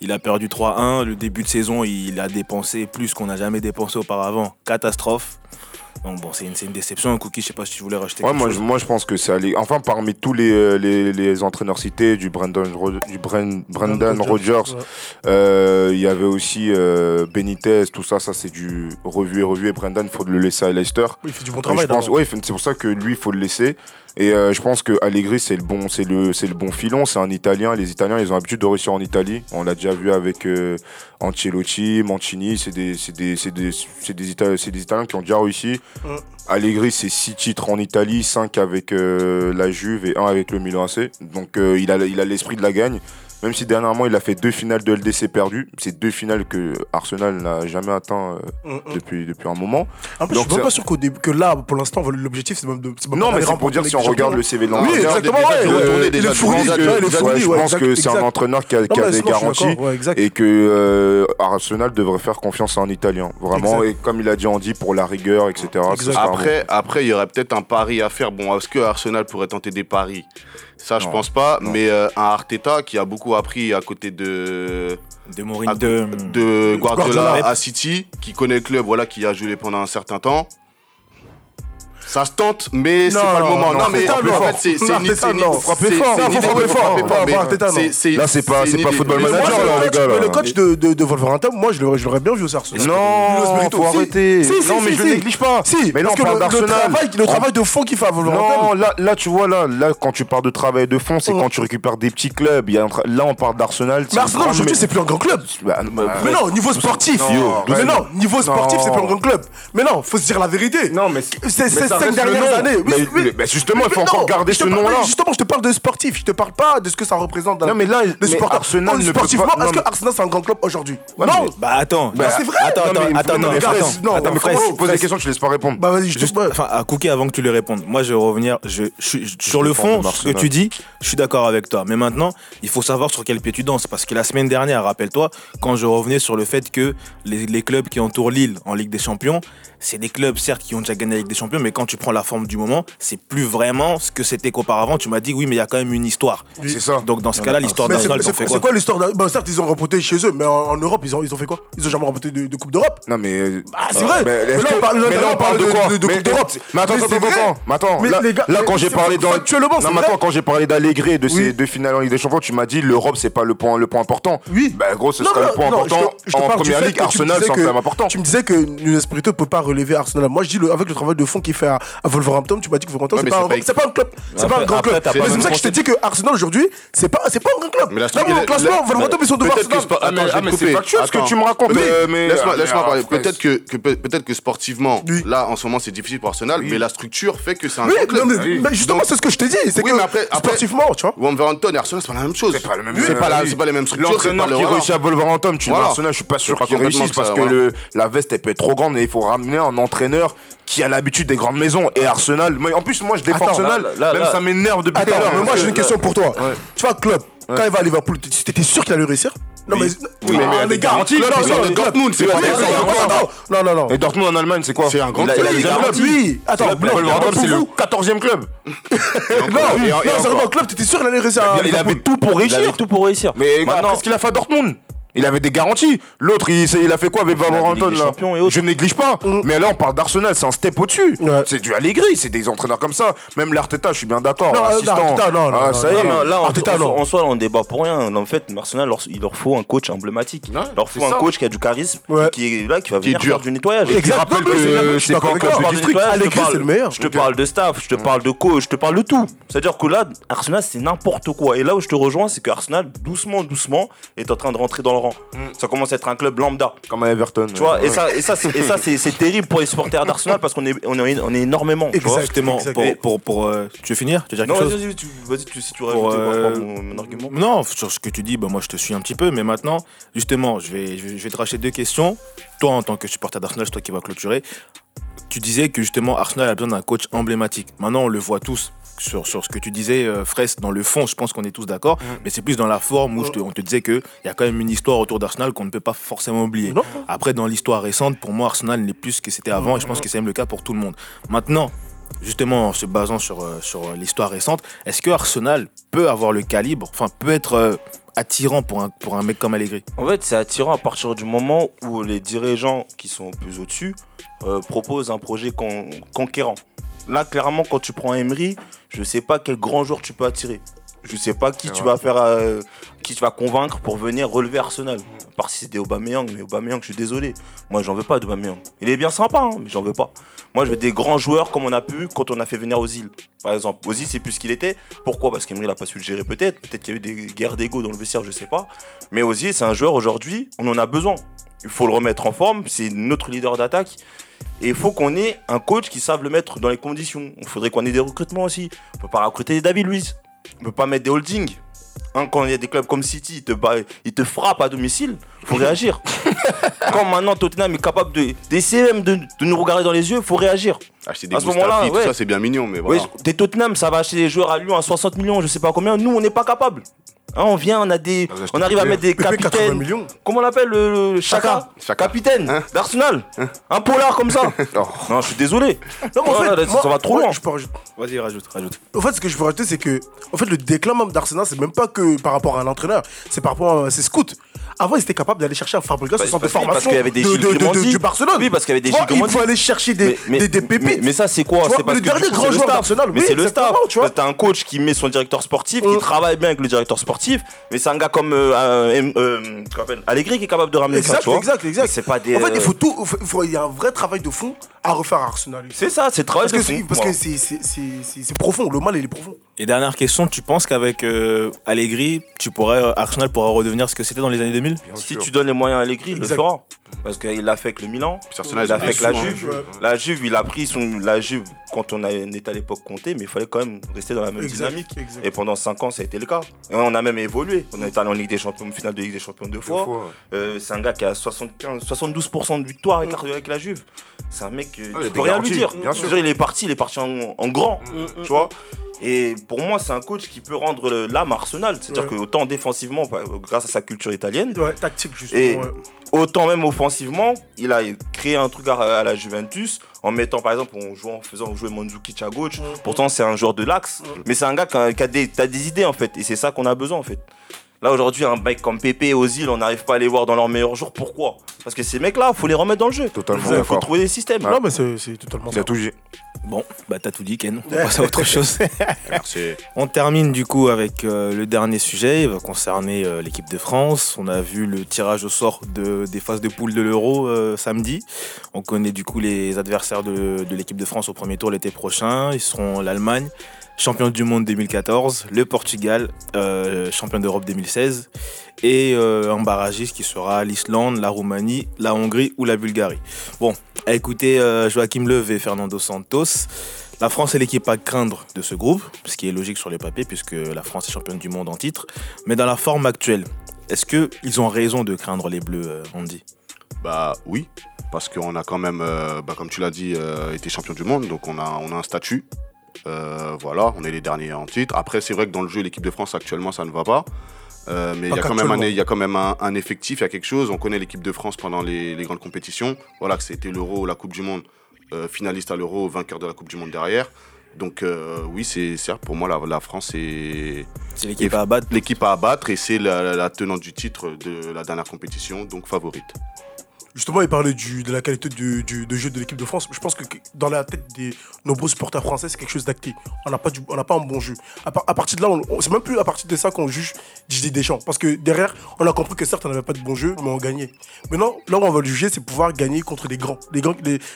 Il a perdu 3-1. Le début de saison, il a dépensé plus qu'on n'a jamais dépensé auparavant. Catastrophe. Donc bon, c'est une, c'est une déception. Un cookie, je sais pas si tu voulais rajouter Ouais, quelque moi, chose. je, moi je pense que c'est allé. Enfin, parmi tous les, euh, les, les entraîneurs cités, du Brandon, du Rodgers, Ouais. euh, il y avait aussi euh, Benitez, tout ça, ça c'est du revu et revu. Et Brendan, il faut le laisser à Leicester. Il fait du bon Et travail. je pense, ouais, c'est pour ça que lui, il faut le laisser. Et euh, je pense que Allegri, c'est le bon, c'est le, c'est le bon filon. C'est un Italien. Les Italiens, ils ont l'habitude de réussir en Italie. On l'a déjà vu avec euh, Ancelotti, Mancini. C'est des, c'est des, c'est des, c'est des, Ita- c'est des Italiens qui ont déjà réussi. Mm. Allegri, c'est 6 titres en Italie, 5 avec euh, la Juve et 1 avec le Milan AC. Donc il a, il a l'esprit de la gagne. Même si dernièrement il a fait deux finales de LDC perdues, c'est deux finales que Arsenal n'a jamais atteint euh, Mm, mm. depuis, depuis un moment. En plus, je suis même pas sûr début- que là, pour l'instant, l'objectif, c'est même de. même Non, mais c'est pour dire si on regarde le. CV de Oui, l'entraîneur, exactement, déjà, ouais. il est fourni, je pense que c'est un entraîneur qui a, qui des garanties et que euh, Arsenal devrait faire confiance à un Italien. Vraiment, et comme il a dit Andy, pour la rigueur, etc. après, il y aurait peut-être un pari à faire. Bon, est-ce que Arsenal pourrait tenter des paris? Ça, je Non. pense pas. Non. Mais euh, un Arteta qui a beaucoup appris à côté de, De Mourinho, de, de Guardiola Guardiola. à City, qui connaît le club, voilà, qui a joué pendant un certain temps. Ça se tente, mais c'est Non, pas le non, moment. non, Non, mais non. c'est c'est Non, non. c'est fort. Non, de- fort. non. Là, c'est pas- c'est pas football manager, le là, les coach- gars, là. mais le coach de, de, Wolverhampton, moi, je l'aurais, bien vu au Arsenal. Non, faut arrêter. Si, si, non, mais je le néglige pas. Si, mais là, parce on que parle le, travail, le On- travail de fond qu'il fait à Non, Wolverhampton. là, là, tu vois, là, là, quand tu parles de travail de fond, c'est quand tu récupères des petits clubs. Il y a un tra- Là, on parle d'Arsenal. Mais Arsenal, aujourd'hui, c'est plus un grand club. Bah, bah, Mais non, niveau sportif. Non, mais ouais. non, niveau sportif, Non. c'est plus un grand club. Mais non, faut se dire la vérité. Non, mais C'est ça cinq reste le dernières nom. années. Oui, Mais- oui. mais- mais justement, il faut encore non, garder ce nom-là. Justement, je te parle de sportif. Je te parle pas de ce que ça représente. dans Non, mais là, le supporter. Arsenal ne peut sportivement, est-ce que Arsenal c'est un grand club aujourd'hui? Non. Bah attends, c'est vrai. Attends, attends, mais- attends, non, non, mais attends, mais frère, Tu poses des questions, tu laisses pas répondre? Bah vas-y, je te Juste, enfin, à Cookie avant que tu lui répondes. Moi, je vais revenir. Je, sur le fond, ce que tu dis, je suis d'accord avec toi. Mais maintenant, il faut savoir sur quel pied tu danses. Parce que la semaine dernière, rappelle-toi, quand je revenais sur le fait que les, les clubs qui entourent Lille en Ligue des Champions, c'est des clubs certes qui ont déjà gagné la Ligue des Champions, mais quand quand tu prends la forme du moment, c'est plus vraiment ce que c'était qu'auparavant. Tu m'as dit, oui, mais il y a quand même une histoire. C'est ça. Donc dans ce cas-là, l'histoire Mais c'est quoi quoi l'histoire bah, Certes, ils ont remporté chez eux, mais en, en Europe, ils ont, ils ont fait quoi? Ils ont jamais remporté de, de Coupe d'Europe? Non mais Ah, c'est vrai. Mais, là, on parle- mais là, on parle de quoi? de- Coupe d'Europe. mais attends, Mais attends, là, les gars, là, mais quand j'ai c'est parlé dans non, mais attends, quand j'ai parlé d'Allegri de ces deux finales en Ligue des Champions, tu m'as dit l'Europe c'est pas le point le point important. Oui. Bah gros, ce Non, sera non, le point important en première ligue. Arsenal, c'est quand même important. Tu me disais que Nuno Espirito peut pas relever Arsenal. Moi, je dis le- avec le travail de fond qu'il fait à, à Wolverhampton, tu m'as dit que Wolverhampton Ouais, c'est pas, un- c'est pas- c'est pas un club, c'est pas un grand après, club. Mais C'est pour ça que je t'ai dit que Arsenal aujourd'hui, c'est pas, c'est pas un grand club. Mais la Là, structure- au la- classement, la- Wolverhampton ils sont devant Arsenal. Ah, mais- te c'est factuel ce que Attends. tu me racontes, laisse-moi parler. Peut-être que, sportivement, là en ce moment c'est difficile pour Arsenal, mais la structure fait que c'est un grand club. non, mais- mais justement, c'est ce que je t'ai dit. C'est Oui, que mais après- après- sportivement, tu vois. Wolverhampton et Arsenal c'est pas la même chose. C'est pas le même- C'est les mêmes structures. c'est L'entraîneur qui réussit à Wolverhampton, tu vois. Arsenal, je suis pas sûr C'est pas qu'il réussisse parce que la veste elle peut être trop grande et il faut ramener un entraîneur qui a l'habitude des grandes maisons et Arsenal. mais en plus, moi je défends Attends, Arsenal, là, là, même là. ça m'énerve depuis tout Attends, à l'heure. mais moi j'ai une que- question pour toi. Tu vois, Klopp, quand il va à Liverpool, t'étais sûr qu'il allait réussir Non, mais. Oui, mais il y a Ah, des les gars, garanties. non, non, non, Dortmund, c'est non, pas non, des non, gens. non, non, non. Et Dortmund en Allemagne, c'est quoi C'est un grand club. Oui, attends, c'est le vous. 14e club. Non, non, encore. sérieusement, Klopp, t'étais sûr qu'il allait réussir à Il avait tout pour Il avait réussir. tout pour réussir. Mais Maintenant- qu'est-ce qu'il a fait à Dortmund il avait des garanties. L'autre, il, il a fait quoi avec des là. Je néglige pas. Mais là, on parle d'Arsenal, c'est un step au-dessus. Ouais. C'est du Allegri, c'est des entraîneurs comme ça. Même l'Arteta, je suis bien d'accord. Non. Arteta, non, non, Ah, non, ça y est. Non, là, en, Arteta, en- non. en soi, on débat pour rien. En fait, Arsenal, leur- il leur faut un coach emblématique. Ouais, il leur faut un ça. coach qui a du charisme, Ouais. qui est là, qui va venir dur. faire du nettoyage. Et qui Exact. rappelle Non, mais c'est pas district. Allegri, parle- c'est le meilleur. Je te parle de staff, je te parle de coach, je te parle de tout. C'est-à-dire que là, Arsenal, c'est n'importe quoi. Et là où je te rejoins, c'est que Arsenal, doucement, doucement, est en train de rentrer dans le rang. Ça commence à être un club lambda. Comme à Everton. Tu vois, et ça, et ça, c'est, et ça, c'est, terrible pour les supporters d'Arsenal parce qu'on est, on est, on est énormément. tu vois. Exact. Justement, exact. pour, euh, tu veux finir? Tu veux dire Non, quelque chose vas-y, tu, si tu rajoutes euh, mon, argument. Non, sur ce que tu dis, bah, moi je te suis un petit peu, mais maintenant, justement, je vais, je vais, je vais te racheter deux questions. Toi, en tant que supporter d'Arsenal, c'est toi qui vas clôturer. Tu disais que justement, Arsenal a besoin d'un coach emblématique. Maintenant, on le voit tous sur, sur ce que tu disais, euh, Fraisse, dans le fond, je pense qu'on est tous d'accord, mais c'est plus dans la forme où je te- on te disait qu'il y a quand même une histoire autour d'Arsenal qu'on ne peut pas forcément oublier. Non. Après, dans l'histoire récente, pour moi, Arsenal n'est plus ce que c'était avant, et je pense que c'est même le cas pour tout le monde. Maintenant, justement, en se basant sur, euh, sur euh, l'histoire récente, est-ce que Arsenal peut avoir le calibre, enfin, peut être euh, attirant pour un, pour un mec comme Allegri? En fait, c'est attirant à partir du moment où les dirigeants qui sont plus au-dessus euh, proposent un projet con- conquérant. Là, clairement, quand tu prends Emery, je sais pas quel grand joueur tu peux attirer. Je sais pas qui tu vas faire, euh, qui tu vas convaincre pour venir relever Arsenal. À part si c'était Aubameyang, mais Aubameyang, je suis désolé. Moi, j'en veux pas d'Aubameyang. Il est bien sympa, hein, mais j'en veux pas. Moi, je veux des grands joueurs comme on a pu quand on a fait venir Ozil. Par exemple, Ozil, c'est plus ce qu'il était. Pourquoi? Parce qu'Emery n'a pas su le gérer peut-être. Peut-être qu'il y a eu des guerres d'ego dans le vestiaire, je sais pas. Mais Ozil, c'est un joueur aujourd'hui, on en a besoin. Il faut le remettre en forme. C'est notre leader d'attaque. Et il faut qu'on ait un coach qui sache le mettre dans les conditions. Il faudrait qu'on ait des recrutements aussi. On peut pas recruter David Luiz. On peut pas mettre des holdings. Hein, quand il y a des clubs comme City, ils te, ils te frappent à domicile, faut réagir. quand maintenant Tottenham est capable de- d'essayer même de, de nous regarder dans les yeux, faut réagir. Acheter des À ce moment-là, Mustafi, tout ouais. ça c'est bien mignon, mais voilà. Oui, des Tottenham, ça va acheter des joueurs à Lyon à 60 millions, je sais pas combien. Nous, on n'est pas capable. Hein, on vient, on a des, on arrive à mettre des Pépé, 80 capitaines. millions. Comment on l'appelle le, le Chaka, Chaka. capitaine Hein d'Arsenal. Un polar comme ça. Oh. non, je suis désolé. Non, mais en Oh, fait, là, moi- ça va trop loin. je peux rajouter- Vas-y, rajoute, rajoute. En fait, ce que je veux rajouter, c'est que en fait, le déclin même d'Arsenal, c'est même pas que par rapport à l'entraîneur, c'est par rapport à ses scouts. Avant, ils étaient capables d'aller chercher un Fabregas Parce- au centre de parce- formation parce qu'il y avait des de, de- de- du Barcelone. Oui, parce qu'il y avait des Gilles. Il faut aller chercher des, des, des pépites. Mais, mais ça, c'est quoi? C'est parce le que dernier grand joueur d'Arsenal, Mais oui, c'est le staff. tu vois. T'as un coach qui met son directeur sportif, qui Mm. travaille bien avec le directeur sportif, mais c'est un gars comme euh, euh, euh, Allegri qui est capable de ramener ça. Exact, exact, exact. Mais C'est pas des. En fait, il euh, faut tout. il y a un vrai travail de fond à refaire à Arsenal. C'est ça, c'est travail Parce que de fond. parce que c'est profond. Le mal, il est profond. Et dernière question, tu penses qu'avec euh, Allegri, tu pourrais, euh, Arsenal pourra redevenir ce que c'était dans les années 2000 Si tu donnes les moyens à Allegri, il le Exact. fera. Parce qu'il l'a fait avec le Milan, il l'a fait avec la Juve. Ouais. La Juve, il a pris son. La Juve, quand on, était à l'époque compté, mais il fallait quand même rester dans la même Exact, dynamique. exact. Et pendant 5 ans, ça a été le cas. Et on a même évolué. On est allé en Ligue des Champions, finale de Ligue des Champions deux fois. fois, ouais. Euh, c'est un gars qui a 75, 72% de victoire avec, la- avec la Juve. C'est un mec, euh, Ah, il tu peux rien lui dire. bien sûr. il est parti, il est parti en, en grand. Tu vois et pour moi, c'est un coach qui peut rendre l'âme Arsenal. C'est-à-dire Ouais. que autant défensivement, bah, grâce à sa culture italienne, Ouais, tactique, justement. Et ouais. Autant même offensivement, il a créé un truc à, à la Juventus en mettant par exemple en jouant en faisant jouer Mandzukic à gauche. Pourtant c'est un joueur de l'axe, mais c'est un gars qui a, qui a des, t'as des idées en fait et c'est ça qu'on a besoin en fait. Là aujourd'hui un mec comme Pepe et Ozil, on n'arrive pas à les voir dans leurs meilleurs jours. Pourquoi? Parce que ces mecs là, faut les remettre dans le jeu. Totalement Il faut trouver des systèmes. Non, mais c'est totalement Il ça. a tout dit. Bon, bah t'as tout dit, Ken. On passe à autre chose. Merci. On termine du coup avec euh, le dernier sujet. Il va concerner euh, l'équipe de France. On a vu le tirage au sort de, des phases de poule de l'Euro euh, samedi. On connaît du coup les adversaires de, de l'équipe de France au premier tour l'été prochain. Ils seront l'Allemagne, champion du monde 2014, le Portugal, euh, champion d'Europe 2016, et euh, un barragiste qui sera l'Islande, la Roumanie, la Hongrie ou la Bulgarie. Bon, à écouter euh, Joachim Löw et Fernando Santos. La France est l'équipe à craindre de ce groupe, ce qui est logique sur les papiers puisque la France est championne du monde en titre. Mais dans la forme actuelle, est-ce qu'ils ont raison de craindre les Bleus, euh, Andy? Bah oui, parce qu'on a quand même, bah, comme tu l'as dit, été champion du monde, donc on a, on a un statut. Voilà, on est les derniers en titre. Après, c'est vrai que dans le jeu, l'équipe de France actuellement, ça ne va pas. Euh, mais il y, a quand même un, qu'actuellement. il y a quand même un, un effectif, il y a quelque chose. On connaît l'équipe de France pendant les, les grandes compétitions. Voilà, que c'était l'Euro, la Coupe du Monde, euh, finaliste à l'Euro, vainqueur de la Coupe du Monde derrière. Donc euh, oui, c'est certes pour moi la, la France est C'est l'équipe à abattre l'équipe à abattre et c'est la, la- la tenante du titre de la dernière compétition, donc favorite. Justement, il parlait de la qualité du, de jeu de l'équipe de France. Je pense que dans la tête des nombreux supporters français, c'est quelque chose d'acté. On n'a pas, pas un bon jeu. À, par- à partir de là, c'est même plus à partir de ça qu'on juge Didier Deschamps. Parce que derrière, on a compris que certes, on n'avait pas de bon jeu, mais on gagnait. Maintenant, là où on va le juger, c'est pouvoir gagner contre les grands.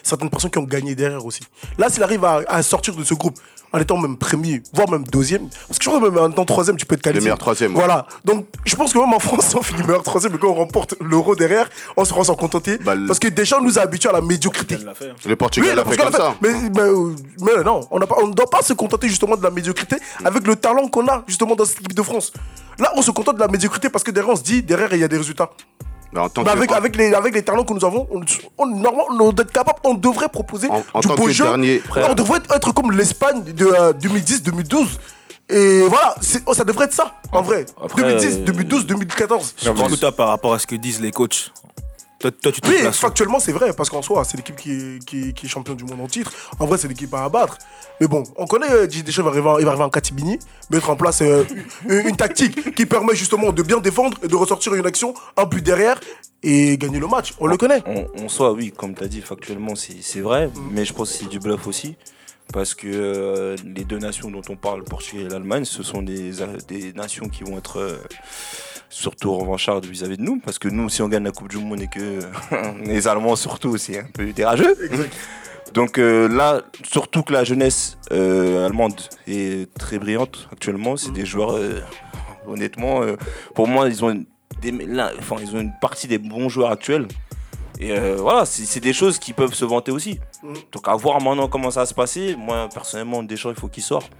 Certaines personnes qui ont gagné derrière aussi. Là, s'il arrive à sortir de ce groupe en étant même premier, voire même deuxième, parce que je crois que même en étant troisième, tu peux te qualifier. meilleur troisième, ouais. Voilà. Donc, je pense que même en France, on finit meilleur troisième, mais quand on remporte l'euro derrière, on se rend s'en contenter. Bah, le- parce que Deschamps nous a habitués à la médiocrité. Le Portugal Oui, l'a fait comme ça. Mais, mais, mais non, on on ne doit pas se contenter justement de la médiocrité avec le talent qu'on a justement dans cette équipe de France. Là, on se contente de la médiocrité parce que derrière, on se dit, derrière, il y a des résultats. Mais en tant que- avec, avec, les, avec les talents que nous avons, on, on, normalement, on doit être capable, on devrait proposer En- en du tant beau que jeu. dernier- on devrait être comme l'Espagne de euh, 2010-2012. Et voilà, oh, ça devrait être ça, en vrai. Après, 2010, euh, 2012, 2014. Surtout que toi, par rapport à ce que disent les coachs, toi, toi tu te Oui, places factuellement, c'est vrai, parce qu'en soi, c'est l'équipe qui est, qui, est, qui est champion du monde en titre. En vrai, c'est l'équipe à abattre. Mais bon, on connaît euh, Didier Deschamps, il va arriver en- il va arriver en Katibini, mettre en place euh, une, une tactique qui permet justement de bien défendre et de ressortir une action, un but derrière et gagner le match. On le connaît. En, en soi, oui, comme tu as dit, factuellement, c'est c'est vrai, mais je pense que c'est du bluff aussi. Parce que euh, les deux nations dont on parle, le Portugal et l'Allemagne, ce sont des, des nations qui vont être euh, surtout revanchardes vis-à-vis de nous. Parce que nous, si on gagne la Coupe du Monde et que les Allemands, surtout, c'est un peu dérageux. Donc euh, là, surtout que la jeunesse allemande est très brillante actuellement. C'est des joueurs, honnêtement, pour moi, ils ont, une, des, là, enfin, ils ont une partie des bons joueurs actuels. Et euh, voilà, c'est c'est des choses qui peuvent se vanter aussi. Mm. Donc à voir maintenant comment ça va se passer. Moi, personnellement, Deschamps, il faut qu'il sorte.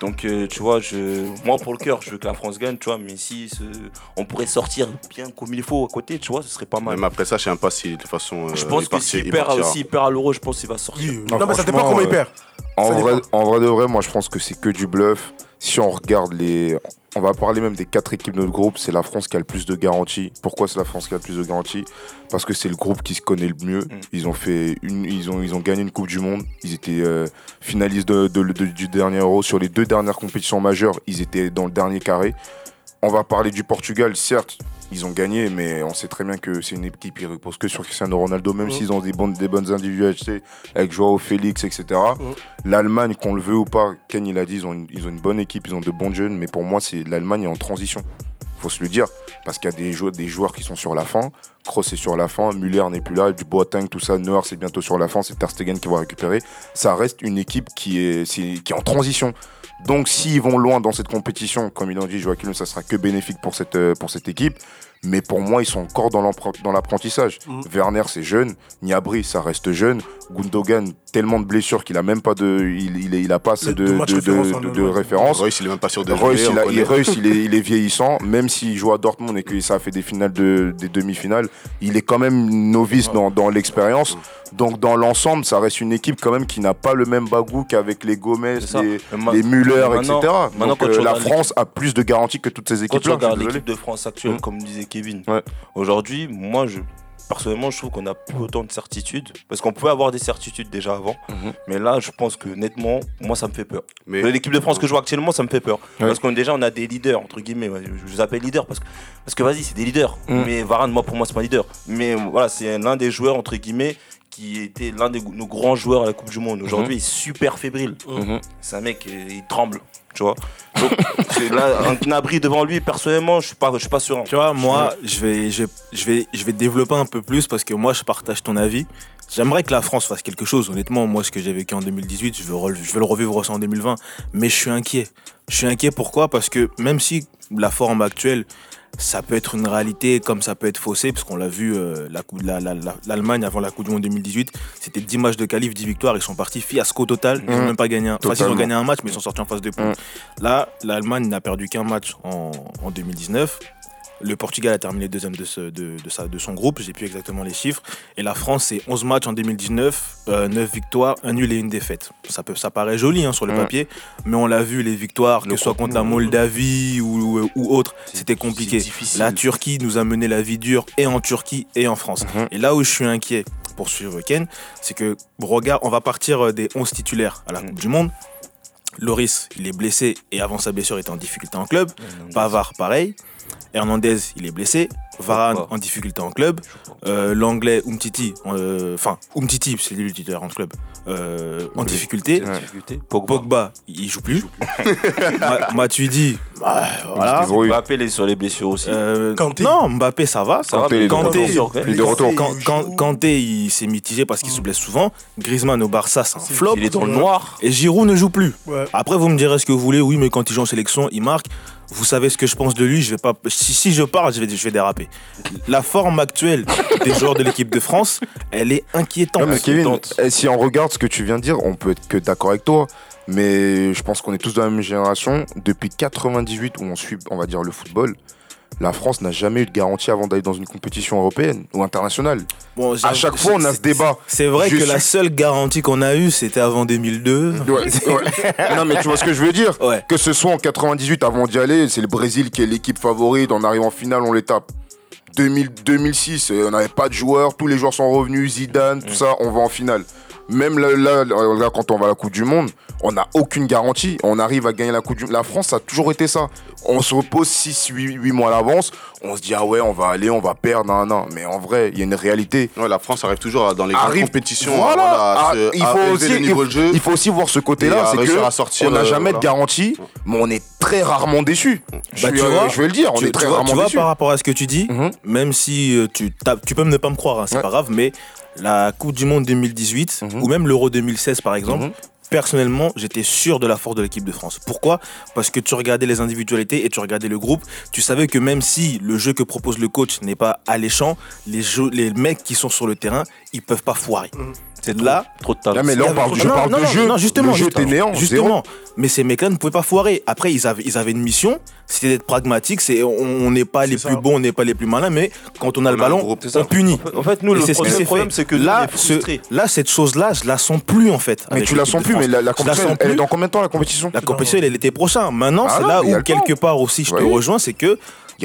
Donc, euh, tu vois, je, moi, pour le cœur, je veux que la France gagne, tu vois, mais si ce- on pourrait sortir bien comme il faut à côté, tu vois, ce serait pas mal. Même après ça, je sais pas si de toute façon. je euh, pense il que s'il il perd, perd à l'euro, je pense qu'il va sortir. Oui, Non, non, mais ça dépend comment il perd. En vrai, en vrai de vrai, moi je pense que c'est que du bluff. Si on regarde les. On va parler même des quatre équipes de notre groupe, c'est la France qui a le plus de garanties. Pourquoi c'est la France qui a le plus de garanties? Parce que c'est le groupe qui se connaît le mieux. Mm. Ils ont fait une, ils ont, ils ont gagné une Coupe du Monde. Ils étaient euh, finalistes de- de- de- du dernier Euro. Sur les deux dernières compétitions majeures, ils étaient dans le dernier carré. On va parler du Portugal, certes, ils ont gagné, mais on sait très bien que c'est une équipe qui repose que sur Cristiano Ronaldo, même s'ils ont des bonnes, des bonnes individualités avec Joao Félix, etc. L'Allemagne, qu'on le veut ou pas, Ken il a dit, ils ont, une, ils ont une bonne équipe, ils ont de bons jeunes, mais pour moi, c'est l'Allemagne est en transition. Faut se le dire, parce qu'il y a des joueurs, des joueurs qui sont sur la fin. Kroos est sur la fin, Müller n'est plus là, du Boateng, tout ça, Neuer c'est bientôt sur la fin, c'est Ter Stegen qui va récupérer. Ça reste une équipe qui est, qui est en transition. Donc s'ils vont loin dans cette compétition, comme il en dit Joachim, ça sera que bénéfique pour cette, euh, pour cette équipe. Mais pour moi, ils sont encore dans l'apprentissage. Mhm. Werner, c'est jeune. Niabri, ça reste jeune. Gundogan, tellement de blessures qu'il a même pas de, il, il, est- il a pas assez De de, match de- référence de-. Royce, il est même pas sûr de Royce, jouer, il, a- on il- connaît. Royce, il est, il est vieillissant, même s'il joue à Dortmund et que ça a fait des finales de, des demi-finales, il est quand même novice dans, dans l'expérience. Donc dans l'ensemble, ça reste une équipe quand même qui n'a pas le même bagou qu'avec les Gomez, les, les Müller, maintenant- etc. maintenant, Donc quand euh, la France a plus de garanties que toutes ces Quand tu équipes-là. regardes je suis l'équipe de France actuelle, Mm. comme disait Kevin, Ouais. aujourd'hui, moi, je, personnellement, je trouve qu'on n'a plus autant de certitudes. Parce qu'on pouvait avoir des certitudes déjà avant. Mhm. Mais là, je pense que, nettement, moi, ça me fait peur. Mais L'équipe de France que je vois actuellement, ça me fait peur. Ouais. Parce qu'on déjà, on a des leaders, entre guillemets. Je vous appelle leader parce que, parce que vas-y, c'est des leaders. Mm. Mais Varane, moi, pour moi, c'est pas un leader. Mais voilà, c'est l'un des joueurs, entre guillemets, qui était l'un de nos grands joueurs à la Coupe du Monde. Aujourd'hui, il est super fébrile. Mhm. C'est un mec, euh, il tremble, tu vois. Donc, là, un abri devant lui, personnellement, je suis pas, je suis pas sûr. Tu vois, moi, je vais, je, je vais, je vais développer un peu plus parce que moi, je partage ton avis. J'aimerais que la France fasse quelque chose. Honnêtement, moi, ce que j'ai vécu en 2018, je veux, je veux le revivre ça en 2020. Mais je suis inquiet. Je suis inquiet pourquoi? Parce que même si la forme actuelle, ça peut être une réalité comme ça peut être faussé, parce qu'on l'a vu, euh, la coupe- la- la- la- l'Allemagne avant la Coupe du Monde 2018, c'était 10 matchs de qualif, 10 victoires, ils sont partis fiasco total, ils n'ont Mhm. même pas gagné un. Enfin, ils ont gagné un match, mais ils sont sortis en phase de poule. Mhm. Là, l'Allemagne n'a perdu qu'un match en, en 2019. Le Portugal a terminé deuxième de, ce- de, de sa- de son groupe, j'ai plus exactement les chiffres. Et la France, c'est 11 matchs en 2019, euh, 9 victoires, un nul et une défaite. Ça, peut, ça paraît joli hein, sur le papier, mais on l'a vu, les victoires, Le que ce soit contre la Moldavie ou, ou autre, c'était compliqué. La Turquie nous a mené la vie dure et en Turquie et en France. Mhm. Et là où je suis inquiet pour suivre Ken, c'est que regarde, on va partir euh, des 11 titulaires à la Mhm. Coupe du Monde. Loris, il est blessé et avant sa blessure, il était en difficulté en club. Pavard, pareil. Hernandez, il est blessé. Varane en difficulté en club. Euh, L'anglais Umtiti, euh, enfin Umtiti, c'est lui le titulaire en club, euh, en Oui. difficulté. Pogba. Pogba, il joue plus. Ma- Matuidi, bah, voilà. Oui. Mbappé, il est sur les blessures aussi. Euh, Kanté. non, Mbappé, ça va. Ça va, Kanté, il est de Kanté, retour. Il est de retour. Quand, quand- Kanté, il s'est mitigé parce qu'il se blesse souvent. Griezmann au Barça, c'est un flop. il est dans le noir. Et Giroud ne joue plus. Ouais. Après, vous me direz ce que vous voulez. Oui, mais quand il joue en sélection, il marque. Vous savez ce que je pense de lui. Je vais pas. Si, si je parle, je vais, je vais déraper. La forme actuelle des joueurs de l'équipe de France, elle est inquiétante. Mais Kevin, inquiétante. eh, si on regarde ce que tu viens de dire, on peut être que d'accord avec toi. Mais je pense qu'on est tous de la même génération. Depuis 98, où on suit, on va dire, le football, la France n'a jamais eu de garantie avant d'aller dans une compétition européenne ou internationale. Bon, À chaque fois, on a ce débat. C'est vrai Je que la seule garantie qu'on a eue, c'était avant 2002. Ouais, ouais. non, mais tu vois ce que je veux dire Ouais. Que ce soit en 98 avant d'y aller, c'est le Brésil qui est l'équipe favorite. On arrive en finale, on les tape. 2000, 2006, euh, on n'avait pas de joueurs, tous les joueurs sont revenus, Zidane, tout ça, on va en finale. Même là, là, là, là, quand on va à la Coupe du Monde, on n'a aucune garantie. On arrive à gagner la Coupe du Monde. La France, ça a toujours été ça. On se repose 6, 8, 8 mois à l'avance. On se dit, ah ouais, on va aller, on va perdre. Non, non. Mais en vrai, il y a une réalité. Ouais, la France arrive toujours à- dans les grandes Arrive- compétitions Voilà. à, se- il faut aussi- le niveau de jeu. Il faut aussi voir ce côté-là. C'est que sortir, on n'a euh, jamais voilà. de garantie, mais on est très rarement déçu. Je, Bah, tu vois, je vais le dire, on tu, est très tu vois, rarement tu vois, déçu. par rapport à ce que tu dis, Mhm. même si euh, tu, tapes- tu peux ne pas me croire, hein, c'est Ouais. pas grave, mais la Coupe du Monde 2018 Mhm. ou même l'Euro 2016 par exemple, Mhm. Personnellement, j'étais sûr de la force de l'équipe de France. Pourquoi? Parce que tu regardais les individualités et tu regardais le groupe, tu savais que même si le jeu que propose le coach n'est pas alléchant, les, mecs qui sont sur le terrain, ils peuvent pas foirer. C'est Là, trop de talent. Là, mais là, on parle, je Non, parle non, de non, jeu. Non, justement, le jeu justement, était néant. Justement. Mais ces mecs-là ne pouvaient pas foirer. Après, ils avaient, ils avaient une mission, c'était d'être pragmatiques. C'est, on n'est pas les plus bons, on n'est pas les plus malins, mais quand on a On le ballon, on punit. En fait, nous, le c'est ce qui problème, c'est que là, là, cette chose-là, je la sens plus en fait. Mais tu la sens de plus, mais la, la Je la compétition, elle est dans combien de temps la compétition? La compétition, elle est l'été prochain. Maintenant, Ah c'est là où quelque part aussi, je te rejoins, c'est que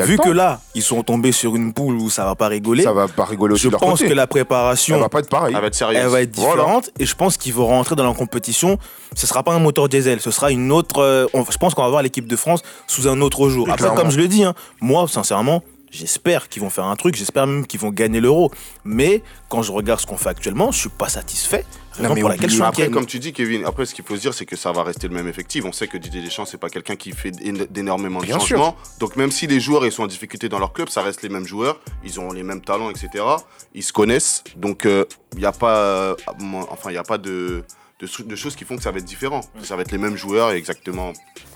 vu que là, ils sont tombés sur une poule où ça va pas rigoler. Ça va pas rigoler aussi je de leur pense côté. que la Ça préparation, va pas être pareil. Elle va être sérieuse. elle va être Voilà. différente et je pense qu'ils vont rentrer dans la compétition. Ce sera pas un moteur diesel, ce sera une autre. euh, on- je pense qu'on va voir l'équipe de France sous un autre jour. Après, clairement. comme je le dis, hein, moi, sincèrement, j'espère qu'ils vont faire un truc. J'espère même qu'ils vont gagner l'euro. Mais quand je regarde ce qu'on fait actuellement, je suis pas satisfait. Mais pour laquelle je suis Après, comme tu dis, Kevin, après, ce qu'il faut se dire, c'est que ça va rester le même effectif. On sait que Didier Deschamps, c'est pas quelqu'un qui fait d'é- d'énormément de Bien changements. Donc, même si les joueurs ils sont en difficulté dans leur club, ça reste les mêmes joueurs. Ils ont les mêmes talents, etc. Ils se connaissent. Donc, il n'y a pas, euh, enfin, il y a pas de, de, choses qui font que ça va être différent. Ça va être les mêmes joueurs, exactement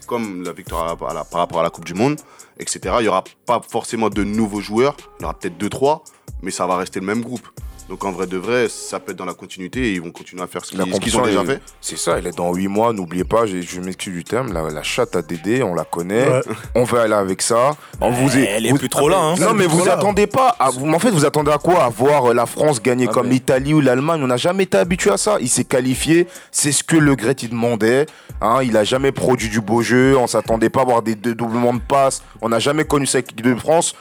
comme la victoire à la- par rapport à la Coupe du Monde, etc. Il n'y aura pas forcément de nouveaux joueurs. Il y aura peut-être deux, trois, mais ça va rester le même groupe. Donc, en vrai de vrai, ça peut être dans la continuité et ils vont continuer à faire ce qu'ils ont déjà fait. C'est ça, elle est dans 8 mois, n'oubliez pas, je m'excuse du terme, la, la chatte à Dédé, on la connaît, Ouais. on va aller avec ça. On vous est- elle est vous- plus trop là. hein. Non, mais vous attendez pas. À, vous, en fait, vous attendez à quoi? À voir euh, la France gagner Ah, comme l'Italie ou l'Allemagne. On n'a jamais été habitué à ça. Il s'est qualifié. C'est ce que le Gret il demandait. Hein, il a jamais produit du beau jeu. On s'attendait pas à avoir des, des doublements de passes. On n'a jamais connu ça avec l'équipe de France.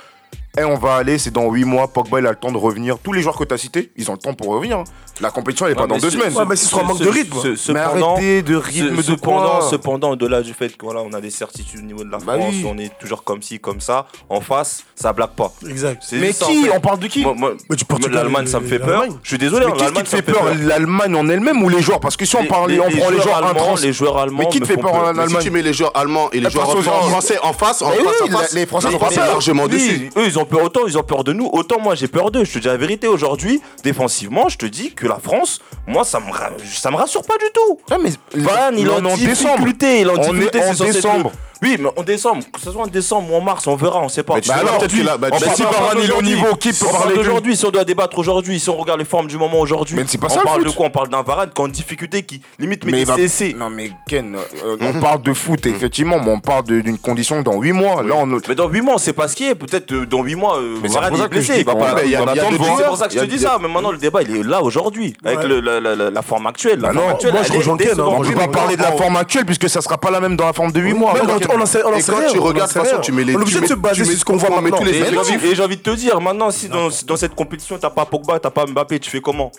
Eh, on va aller, c'est dans 8 mois. Pogba, il a le temps de revenir. Tous les joueurs que tu as cités, ils ont le temps pour revenir. hein. La compétition, elle est pas dans mais deux ce- semaines. ce- Ouais, mais c'est un manque ce- de rythme. ce- Mais Cependant, arrêtez de rythme ce- de cependant, quoi cependant, au-delà du fait qu'on on a des certitudes au niveau de la Bah France, oui. on est toujours comme ci, comme ça. En face, ça blague pas. Exact. Mais juste ça, en qui fait. On parle de qui Moi- moi- Mais L'Allemagne, ça me fait peur. Je suis désolé, Mais qu'est-ce qui te fait peur. L'Allemagne en elle-même ou les joueurs? Parce que si on, les- on prend les joueurs allemands, intrans. les joueurs allemands. Mais qui te fait peur en. Mais si Allemagne tu mets les joueurs allemands et les Eh, joueurs français en face, Mais face les Français sont largement dessus. Eux, ils ont peur autant, ils ont peur de nous. Autant moi, j'ai peur d'eux. Je te dis la vérité aujourd'hui, défensivement, je te dis que la France, moi, ça me, ra- ça me rassure pas du tout. Ouais, mais Varane, il est en décembre. difficulté. Il est en On est difficulté, en c'est censé être décembre. Oui, mais en décembre, que ce soit en décembre ou en mars, on verra, on sait pas. Mais tu Bah alors, peut-être a- bah, on sais- si Varane, il est au niveau, qui peut on parle parler d'aujourd'hui, si on doit débattre aujourd'hui, si on regarde les formes du moment aujourd'hui, Mais c'est pas on ça, le parle foot. de quoi? On parle d'un Varane qui est en difficulté, qui limite met Mais des va-. Non mais Ken, euh, on parle de foot effectivement, mais on parle de- d'une condition dans 8 mois. Là, on... Mais dans 8 mois, on sait pas ce qui est. Peut-être euh, dans 8 mois, euh, Mais Varane est blessé. on. C'est pour ça que je te dis ça. Mais maintenant, le débat, il est là aujourd'hui. Avec la, forme actuelle. Bah non, moi, je rejoins Ken, je Oui, vais pas parler de la on- forme actuelle puisque ça sera pas la même dans la forme de 8 mois. On, en sait, on en Et sait quand rien, tu regardes, de toute façon, tu mets les- On est obligé de se baser sur ce qu'on voit on met maintenant. tous les Et, j'ai envie de te dire, maintenant, si dans, dans cette compétition, t'as pas Pogba, t'as pas Mbappé, tu fais comment?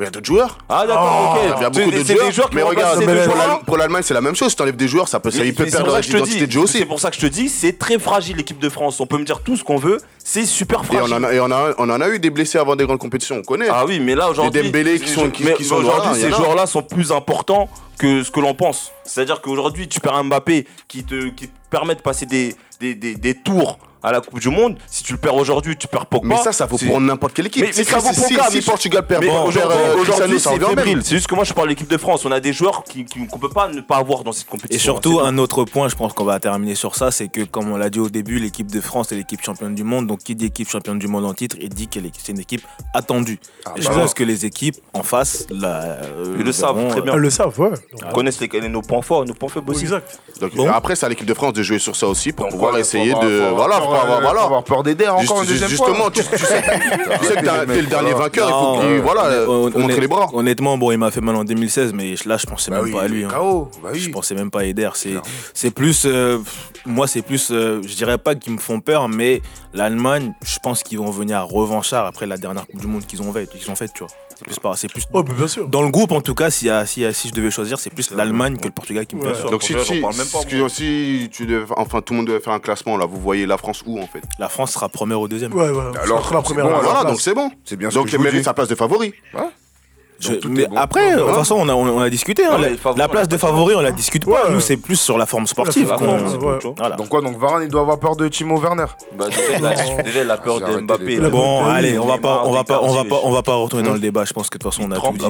Il y a d'autres joueurs. Ah, d'accord, Il y a ok. beaucoup c'est joueurs. des joueurs qui Mais regarde, pour l'Allemagne, c'est la même chose. Si t'enlèves des joueurs, ça peut, ça, Mais- ils peuvent mais c'est perdre pour ça leur que je te identité dis- de jeu aussi. C'est pour ça que je te dis, c'est très fragile l'équipe de France. On peut me dire tout ce qu'on veut, c'est super Et on fragile. en a, et on a, on en a eu des blessés avant des grandes compétitions, on connaît. Ah oui, mais là aujourd'hui, Des Dembélé qui sont- qui- mais qui sont aujourd'hui, il ces joueurs-là sont plus importants que ce que l'on pense. C'est-à-dire qu'aujourd'hui, tu perds un Mbappé qui te, qui te permet de passer des, des, des, des tours à la Coupe du Monde. Si tu le perds aujourd'hui, tu perds Pogba. Mais ça, ça vaut pour n'importe quelle équipe. Mais, mais Si- ça vaut si- pour si- Pogba, Si mais- Portugal perd aujourd'hui, euh, c'est fébrile. C'est juste que moi, je parle de l'équipe de France. On a des joueurs qui- qu'on peut pas ne pas avoir dans cette Et compétition. surtout, C'est un autre point, je pense qu'on va terminer sur ça, c'est que, comme on l'a dit au début, l'équipe de France est l'équipe championne du monde. Donc, qui dit équipe championne du monde en titre, il dit que c'est une équipe attendue. et je bah pense que les équipes en face, euh, Ils le savent verront, très bien. Elles le savent, ouais. Ils connaissent les, nos points forts, nos points faibles aussi. Exact. Donc, Bon. Après, c'est à l'équipe de France de jouer sur ça aussi pour Donc, pouvoir essayer avoir- de. Voilà, avoir. euh, Voilà. avoir peur d'aider encore Juste- une deuxième fois. Justement, tu, tu sais, tu sais que t'as- t'es le dernier vainqueur, il faut euh, voilà, faut montrer les bras. Honnêtement, bon, il m'a fait mal en 2016, mais là, je pensais Bah même oui, pas à lui. hein. KO, bah oui. Je pensais même pas à Eder. C'est, plus, euh, moi, c'est plus, euh, je dirais pas qu'ils me font peur, mais l'Allemagne, je pense qu'ils vont venir revanchards après la dernière Coupe du Monde qu'ils ont faite, qu'ils ont faite, tu vois. C'est plus, pas- c'est plus bien sûr. dans le groupe en tout cas, si, si, si je devais choisir, c'est plus l'Allemagne que le Portugal qui me peur. Donc si, si, j'en parle même pas, si- si tu devais, enfin tout le monde devait faire un classement là, vous voyez la France où en fait? La France sera première ou deuxième. Ouais, ouais. Alors, Alors, la première. Voilà, donc c'est bon. C'est bien Donc vous mérite sa place de favori. Je- mais bon. après, de toute façon, on a, on a discuté. hein, la, place l'a de favori, on la discute pas. Ouais. Nous, c'est plus sur la forme sportive. La forme, ouais. Voilà. Donc quoi Donc Varane, il doit avoir peur de Timo Werner. Bah, déjà, il a- peur de Mbappé. Bon, allez, on va pas, on va pas, on va pas, on va pas retourner dans le débat. Je pense que de toute façon, on a tout dit.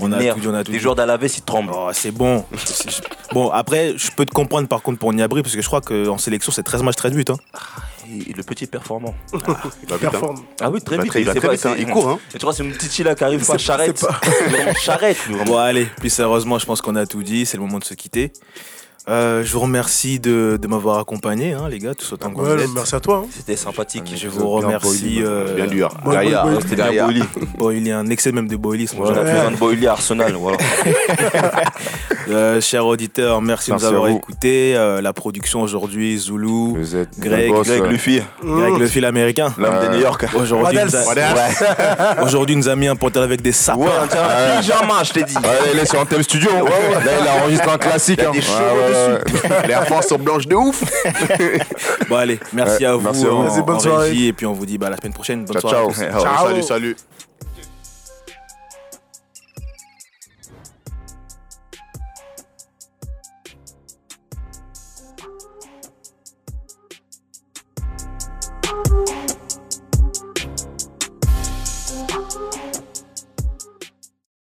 On a Merde. tout dit, on a tout Les joueurs d'Alaves, ils tremblent. Oh, c'est bon. bon, après, je peux te comprendre par contre pour Niabri, parce que je crois qu'en sélection, c'est 13 matchs, 13 buts. Et le petit performant. Il va vite, hein. Performe. Ah oui, très va vite. très- il très vite, hein. Il court, hein. Et tu vois, c'est une petite chille là qui arrive pas, charrette. c'est pas- Vraiment, charrette. Bon, allez, plus sérieusement, je pense qu'on a tout dit. C'est le moment de se quitter. Euh, je vous remercie de, de m'avoir accompagné, hein, les gars, tous autant que vous Ouais, êtes. merci à toi. hein. C'était sympathique. Je Vous vous bien remercie. Boily, euh, Bien dur. Boy, Gaïa, boy, boy. c'était Gaïa. Boily. Bon, il y a un excès même de boilisme. Voilà, Voilà. besoin de Boily à Arsenal. Voilà. Euh, chers auditeurs, merci, de nous avoir vous. écoutés. Euh, la production aujourd'hui, Zoulou, Vous êtes Greg, boss, Greg euh, Luffy, Greg le fil américain. l'homme de. New York. Aujourd'hui, What nous a- a mis un pantalon avec des sapins. Ouais, on pyjama, je t'ai dit. Il est sur un tel studio. Là, il a enregistré un classique. Ouais. Les Air France sont blanches de ouf. Bon, allez, merci Ouais, à vous, merci à vous. en, Vas-y, bonne en soirée. et puis on vous dit bah, à la semaine prochaine. Bonne Ciao, soirée. ciao. Salut, salut.